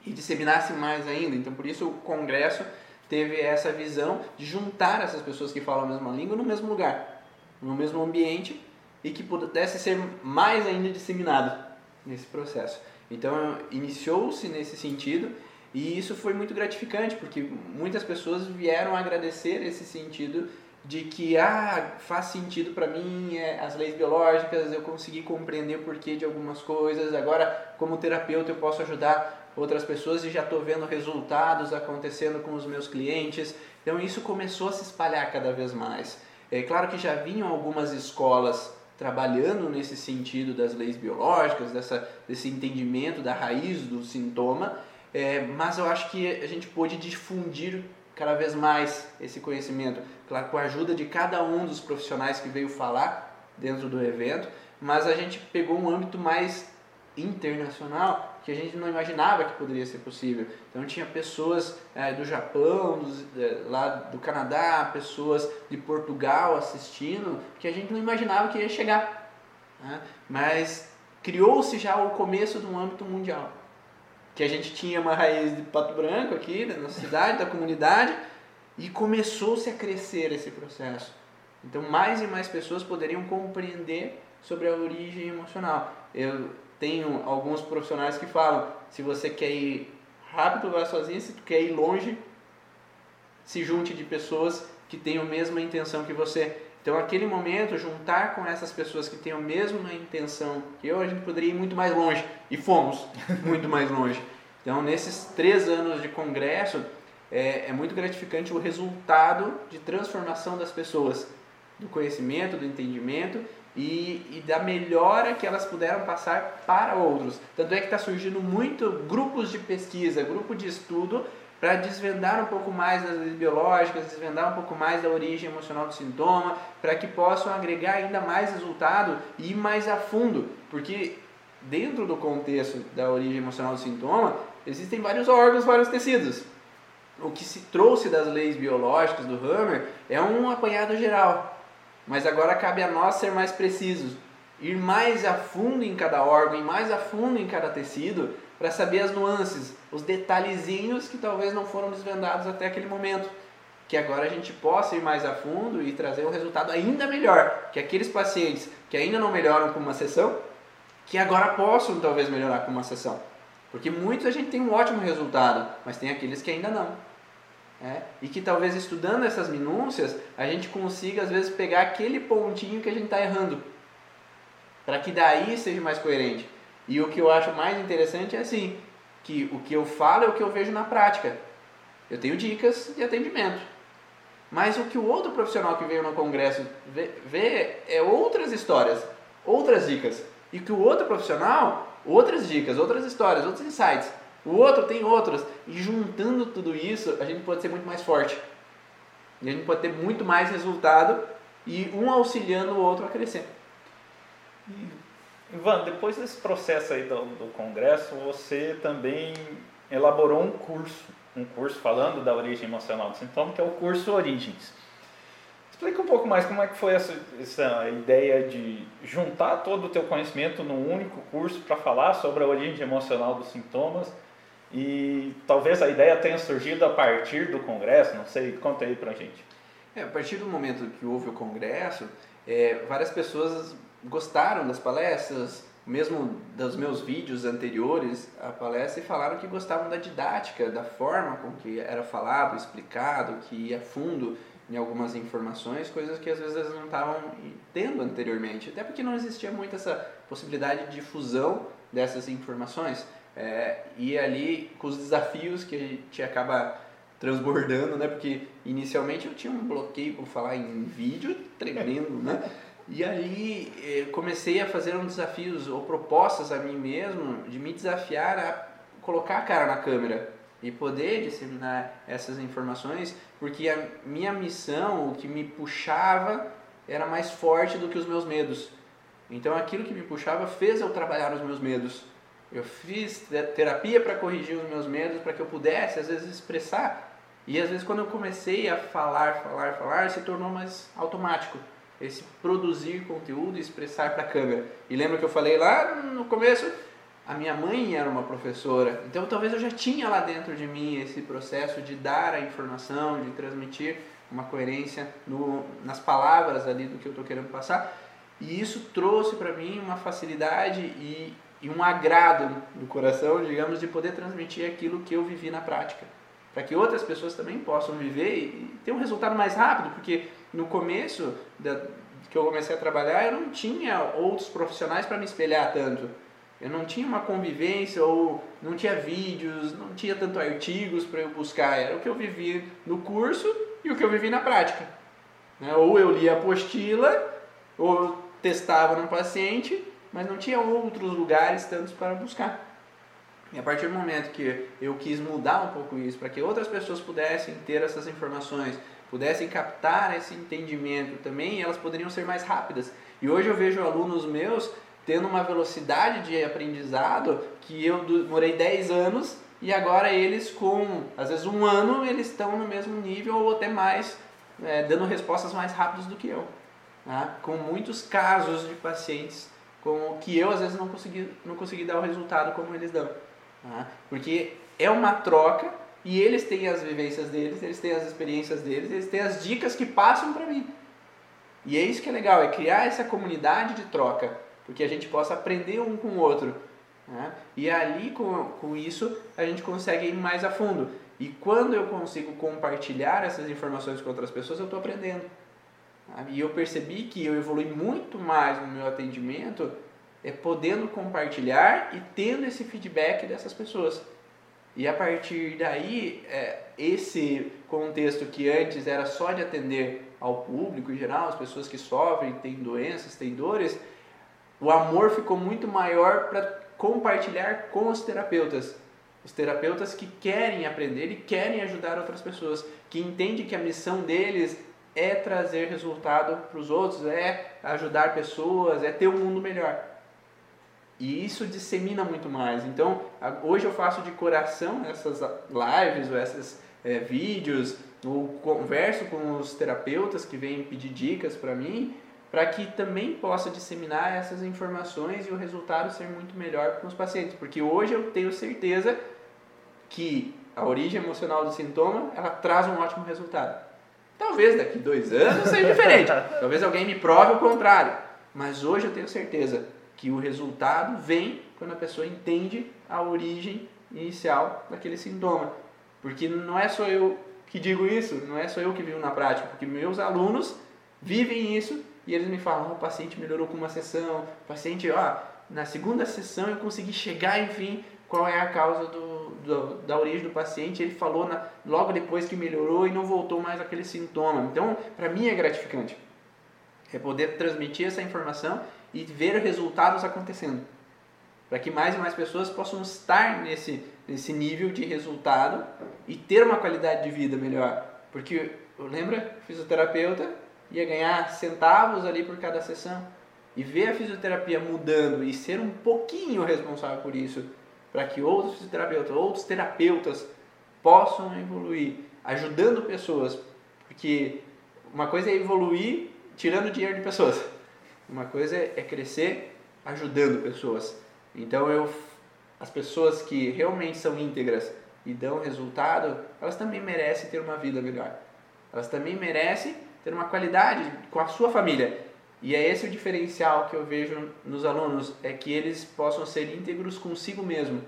e disseminasse mais ainda. Então, por isso o congresso teve essa visão de juntar essas pessoas que falam a mesma língua no mesmo lugar, no mesmo ambiente e que pudesse ser mais ainda disseminado nesse processo. Então iniciou-se nesse sentido e isso foi muito gratificante porque muitas pessoas vieram agradecer esse sentido de que ah, faz sentido para mim é, as leis biológicas, eu consegui compreender o porquê de algumas coisas, agora como terapeuta eu posso ajudar outras pessoas e já estou vendo resultados acontecendo com os meus clientes. Então isso começou a se espalhar cada vez mais. É claro que já vinham algumas escolas trabalhando nesse sentido das leis biológicas, dessa, desse entendimento da raiz do sintoma, é, mas eu acho que a gente pôde difundir cada vez mais esse conhecimento, claro, com a ajuda de cada um dos profissionais que veio falar dentro do evento, mas a gente pegou um âmbito mais internacional que a gente não imaginava que poderia ser possível. Então tinha pessoas é, do Japão, dos, é, lá do Canadá, pessoas de Portugal assistindo, que a gente não imaginava que ia chegar. Né? Mas criou-se já o começo de um âmbito mundial. Que a gente tinha uma raiz de Pato Branco aqui, na cidade, da comunidade, e começou-se a crescer esse processo. Então mais e mais pessoas poderiam compreender sobre a origem emocional. Eu tenho alguns profissionais que falam, se você quer ir rápido, vá sozinho, se tu quer ir longe, se junte de pessoas que tenham a mesma intenção que você. Então, aquele momento, juntar com essas pessoas que têm a mesma intenção que eu, a gente poderia ir muito mais longe. E fomos muito mais longe. Então, nesses três anos de congresso, é, é muito gratificante o resultado de transformação das pessoas, do conhecimento, do entendimento e, e, da melhora que elas puderam passar para outros. Tanto é que está surgindo muito grupos de pesquisa, grupo de estudo para desvendar um pouco mais das leis biológicas, desvendar um pouco mais da origem emocional do sintoma, para que possam agregar ainda mais resultado e ir mais a fundo, porque dentro do contexto da origem emocional do sintoma, existem vários órgãos, vários tecidos. O que se trouxe das leis biológicas do Hammer é um apanhado geral, mas agora cabe a nós ser mais precisos, ir mais a fundo em cada órgão, ir mais a fundo em cada tecido, para saber as nuances, os detalhezinhos que talvez não foram desvendados até aquele momento. Que agora a gente possa ir mais a fundo e trazer um resultado ainda melhor. Que aqueles pacientes que ainda não melhoram com uma sessão, que agora possam talvez melhorar com uma sessão. Porque muitos a gente tem um ótimo resultado, mas tem aqueles que ainda não. É, e que talvez estudando essas minúcias a gente consiga às vezes pegar aquele pontinho que a gente está errando, para que daí seja mais coerente. E o que eu acho mais interessante é assim, que o que eu falo é o que eu vejo na prática. Eu tenho dicas de atendimento. Mas o que o outro profissional que veio no congresso vê, vê é outras histórias, outras dicas. E que o outro profissional, outras dicas, outras histórias, outros insights o outro tem outros. E juntando tudo isso, a gente pode ser muito mais forte. E a gente pode ter muito mais resultado e um auxiliando o outro a crescer. Ivan, depois desse processo aí do, do congresso, você também elaborou um curso, um curso falando da origem emocional do sintoma, que é o curso Origens. Explica um pouco mais como é que foi essa, essa ideia de juntar todo o teu conhecimento num único curso para falar sobre a origem emocional dos sintomas e talvez a ideia tenha surgido a partir do Congresso, não sei, conta aí pra gente. É, a partir do momento que houve o Congresso, é, várias pessoas gostaram das palestras, mesmo dos meus vídeos anteriores à palestra, e falaram que gostavam da didática, da forma com que era falado, explicado, que ia fundo em algumas informações, coisas que às vezes eles não estavam tendo anteriormente, até porque não existia muito essa possibilidade de difusão dessas informações. É, e ali com os desafios que a gente acaba transbordando, né? Porque inicialmente eu tinha um bloqueio por falar em vídeo tremendo, né? E aí eh, comecei a fazer uns desafios ou propostas a mim mesmo de me desafiar a colocar a cara na câmera e poder disseminar essas informações, porque a minha missão, o que me puxava, era mais forte do que os meus medos. Então aquilo que me puxava fez eu trabalhar os meus medos. Eu fiz terapia para corrigir os meus medos, para que eu pudesse, às vezes, expressar. E às vezes, quando eu comecei a falar, falar, falar, se tornou mais automático. Esse produzir conteúdo e expressar para a câmera. E lembra que eu falei lá no começo? A minha mãe era uma professora, então talvez eu já tinha lá dentro de mim esse processo de dar a informação, de transmitir uma coerência no, nas palavras ali do que eu estou querendo passar. E isso trouxe para mim uma facilidade e e um agrado no coração, digamos, de poder transmitir aquilo que eu vivi na prática, para que outras pessoas também possam viver e ter um resultado mais rápido, porque no começo da, que eu comecei a trabalhar, eu não tinha outros profissionais para me espelhar tanto. Eu não tinha uma convivência ou não tinha vídeos, não tinha tanto artigos para eu buscar. Era o que eu vivi no curso e o que eu vivi na prática. Né? Ou eu lia a apostila, ou testava no paciente, mas não tinha outros lugares tantos para buscar. E a partir do momento que eu quis mudar um pouco isso, para que outras pessoas pudessem ter essas informações, pudessem captar esse entendimento também, elas poderiam ser mais rápidas. E hoje eu vejo alunos meus tendo uma velocidade de aprendizado que eu demorei 10 anos e agora eles com, às vezes um ano, eles estão no mesmo nível ou até mais, é, dando respostas mais rápidas do que eu. Né? Com muitos casos de pacientes com que eu às vezes não consegui, não consegui dar o resultado como eles dão. Né? Porque é uma troca e eles têm as vivências deles, eles têm as experiências deles, eles têm as dicas que passam para mim. E é isso que é legal, é criar essa comunidade de troca, porque a gente possa aprender um com o outro. Né? E ali, com, com isso, a gente consegue ir mais a fundo. E quando eu consigo compartilhar essas informações com outras pessoas, eu estou aprendendo. E eu percebi que eu evolui muito mais no meu atendimento é podendo compartilhar e tendo esse feedback dessas pessoas. E a partir daí, é, esse contexto que antes era só de atender ao público em geral, as pessoas que sofrem, têm doenças, têm dores, o amor ficou muito maior para compartilhar com os terapeutas. Os terapeutas que querem aprender e querem ajudar outras pessoas, que entendem que a missão deles é trazer resultado para os outros, é ajudar pessoas, é ter um mundo melhor. E isso dissemina muito mais. Então, hoje eu faço de coração essas lives ou esses é, vídeos, ou converso com os terapeutas que vêm pedir dicas para mim, para que também possa disseminar essas informações e o resultado ser muito melhor com os pacientes. Porque hoje eu tenho certeza que a origem emocional do sintoma ela traz um ótimo resultado. Talvez daqui dois anos seja diferente. Talvez alguém me prove o contrário. Mas hoje eu tenho certeza que o resultado vem quando a pessoa entende a origem inicial daquele sintoma. Porque não é só eu que digo isso, não é só eu que vivo na prática, porque meus alunos vivem isso e eles me falam: o paciente melhorou com uma sessão, o paciente, ó, na segunda sessão eu consegui chegar, enfim, qual é a causa do, do da origem do paciente. Ele falou na, logo depois que melhorou e não voltou mais aquele sintoma. Então, para mim é gratificante. É poder transmitir essa informação e ver resultados acontecendo. Para que mais e mais pessoas possam estar nesse, nesse nível de resultado e ter uma qualidade de vida melhor. Porque, lembra, fisioterapeuta ia ganhar centavos ali por cada sessão. E ver a fisioterapia mudando e ser um pouquinho responsável por isso, para que outros fisioterapeutas, outros terapeutas possam evoluir, ajudando pessoas. Porque uma coisa é evoluir tirando dinheiro de pessoas. Uma coisa é crescer ajudando pessoas. Então eu as pessoas que realmente são íntegras e dão resultado, elas também merecem ter uma vida melhor. Elas também merecem ter uma qualidade com a sua família. E é esse o diferencial que eu vejo nos alunos, é que eles possam ser íntegros consigo mesmo.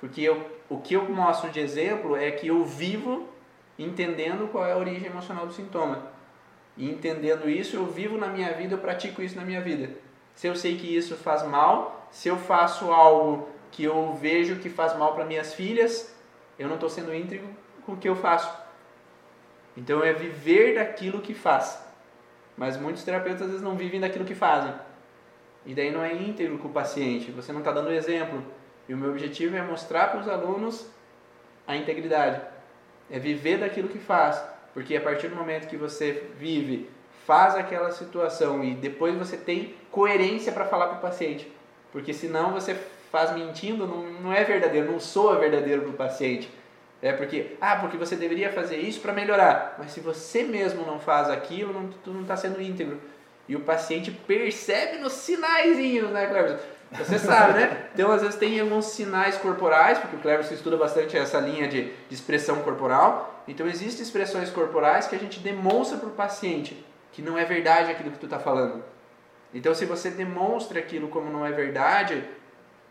Porque eu, o que eu mostro de exemplo é que eu vivo entendendo qual é a origem emocional do sintoma. E entendendo isso, eu vivo na minha vida, eu pratico isso na minha vida. Se eu sei que isso faz mal, se eu faço algo que eu vejo que faz mal para minhas filhas, eu não estou sendo íntegro com o que eu faço. Então é viver daquilo que faz. Mas muitos terapeutas às vezes não vivem daquilo que fazem. E daí não é íntegro com o paciente, você não está dando exemplo. E o meu objetivo é mostrar para os alunos a integridade. É viver daquilo que faz. Porque a partir do momento que você vive, faz aquela situação e depois você tem coerência para falar para o paciente. Porque senão você faz mentindo, não, não é verdadeiro, não soa verdadeiro para o paciente. É porque, ah, porque você deveria fazer isso para melhorar. Mas se você mesmo não faz aquilo, não, tu não está sendo íntegro. E o paciente percebe nos sinaizinhos, né, Cleber? Você sabe, né? Então, às vezes, tem alguns sinais corporais, porque o Cleber estuda bastante essa linha de, de expressão corporal. Então, existem expressões corporais que a gente demonstra para o paciente que não é verdade aquilo que tu está falando. Então, se você demonstra aquilo como não é verdade,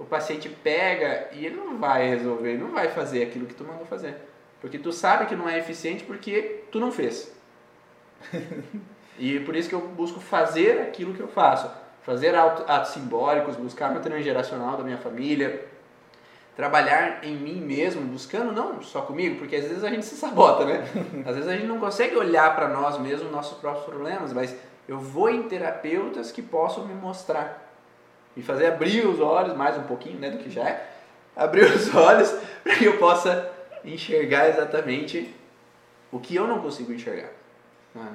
o paciente pega e ele não vai resolver, ele não vai fazer aquilo que tu mandou fazer. Porque tu sabe que não é eficiente porque tu não fez. e por isso que eu busco fazer aquilo que eu faço fazer atos simbólicos, buscar meu treino geracional da minha família, trabalhar em mim mesmo, buscando não só comigo, porque às vezes a gente se sabota, né? Às vezes a gente não consegue olhar para nós mesmos, nossos próprios problemas, mas eu vou em terapeutas que possam me mostrar, me fazer abrir os olhos mais um pouquinho, né, do que já é, abrir os olhos para que eu possa enxergar exatamente o que eu não consigo enxergar. Ah,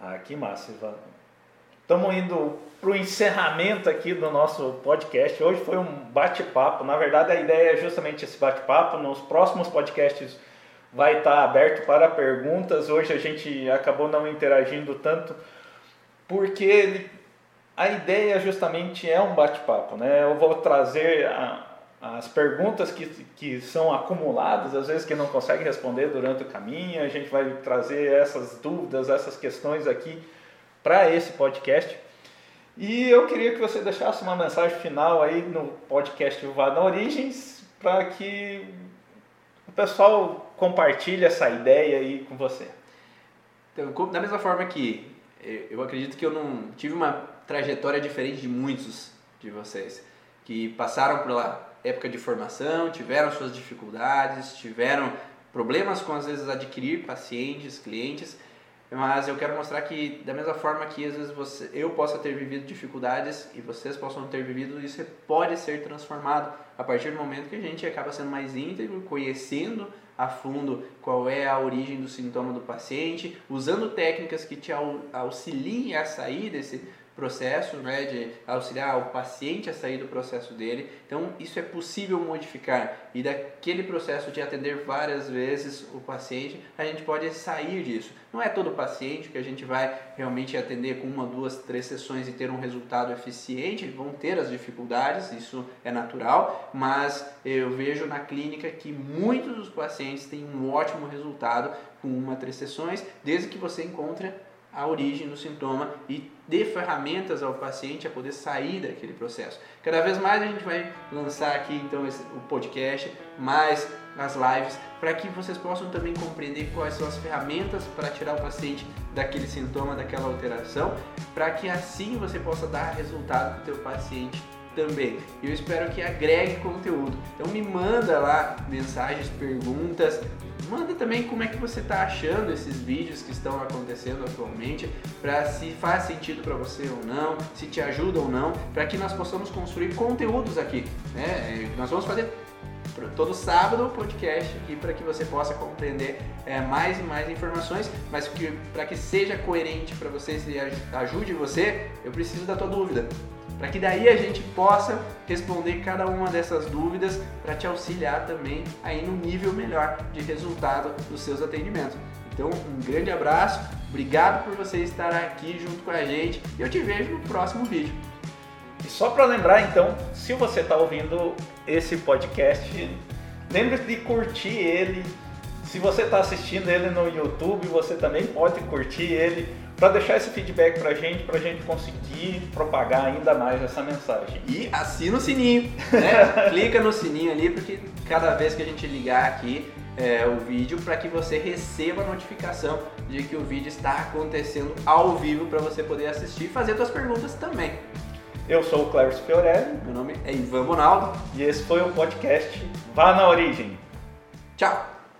ah que massa, Ivan. Estamos indo para o encerramento aqui do nosso podcast. Hoje foi um bate-papo. Na verdade, a ideia é justamente esse bate-papo. Nos próximos podcasts vai estar aberto para perguntas. Hoje a gente acabou não interagindo tanto porque a ideia justamente é um bate-papo. Né? Eu vou trazer a, as perguntas que, que são acumuladas, às vezes que não consegue responder durante o caminho, a gente vai trazer essas dúvidas, essas questões aqui para esse podcast. E eu queria que você deixasse uma mensagem final aí no podcast Vá na Origens, para que o pessoal compartilhe essa ideia aí com você. Então, da mesma forma que eu acredito que eu não tive uma trajetória diferente de muitos de vocês que passaram por lá época de formação, tiveram suas dificuldades, tiveram problemas com às vezes adquirir pacientes, clientes, mas eu quero mostrar que da mesma forma que às vezes você, eu possa ter vivido dificuldades e vocês possam ter vivido, isso pode ser transformado a partir do momento que a gente acaba sendo mais íntegro, conhecendo a fundo qual é a origem do sintoma do paciente, usando técnicas que te auxiliem a sair desse processo, né, de auxiliar o paciente a sair do processo dele. Então, isso é possível modificar e daquele processo de atender várias vezes o paciente, a gente pode sair disso. Não é todo paciente que a gente vai realmente atender com uma, duas, três sessões e ter um resultado eficiente, vão ter as dificuldades, isso é natural, mas eu vejo na clínica que muitos dos pacientes têm um ótimo resultado com uma, três sessões, desde que você encontre a origem do sintoma e dê ferramentas ao paciente a poder sair daquele processo. Cada vez mais a gente vai lançar aqui então esse, o podcast, mais as lives, para que vocês possam também compreender quais são as ferramentas para tirar o paciente daquele sintoma, daquela alteração, para que assim você possa dar resultado para o teu paciente também. Eu espero que agregue conteúdo. Então me manda lá mensagens, perguntas, manda também como é que você está achando esses vídeos que estão acontecendo atualmente, para se faz sentido para você ou não, se te ajuda ou não, para que nós possamos construir conteúdos aqui. Né? É, nós vamos fazer todo sábado o podcast aqui para que você possa compreender é, mais e mais informações, mas para que seja coerente para você e ajude você, eu preciso da tua dúvida para que daí a gente possa responder cada uma dessas dúvidas para te auxiliar também aí no nível melhor de resultado dos seus atendimentos. Então, um grande abraço, obrigado por você estar aqui junto com a gente e eu te vejo no próximo vídeo. E só para lembrar, então, se você está ouvindo esse podcast, lembre-se de curtir ele. Se você está assistindo ele no YouTube, você também pode curtir ele para deixar esse feedback para a gente, para a gente conseguir propagar ainda mais essa mensagem. E assina o sininho, né? Clica no sininho ali, porque cada vez que a gente ligar aqui é, o vídeo, para que você receba a notificação de que o vídeo está acontecendo ao vivo para você poder assistir e fazer suas perguntas também. Eu sou o Clércio Fiorelli. Meu nome é Ivan Bonaldo. E esse foi o podcast Vá na Origem. Tchau!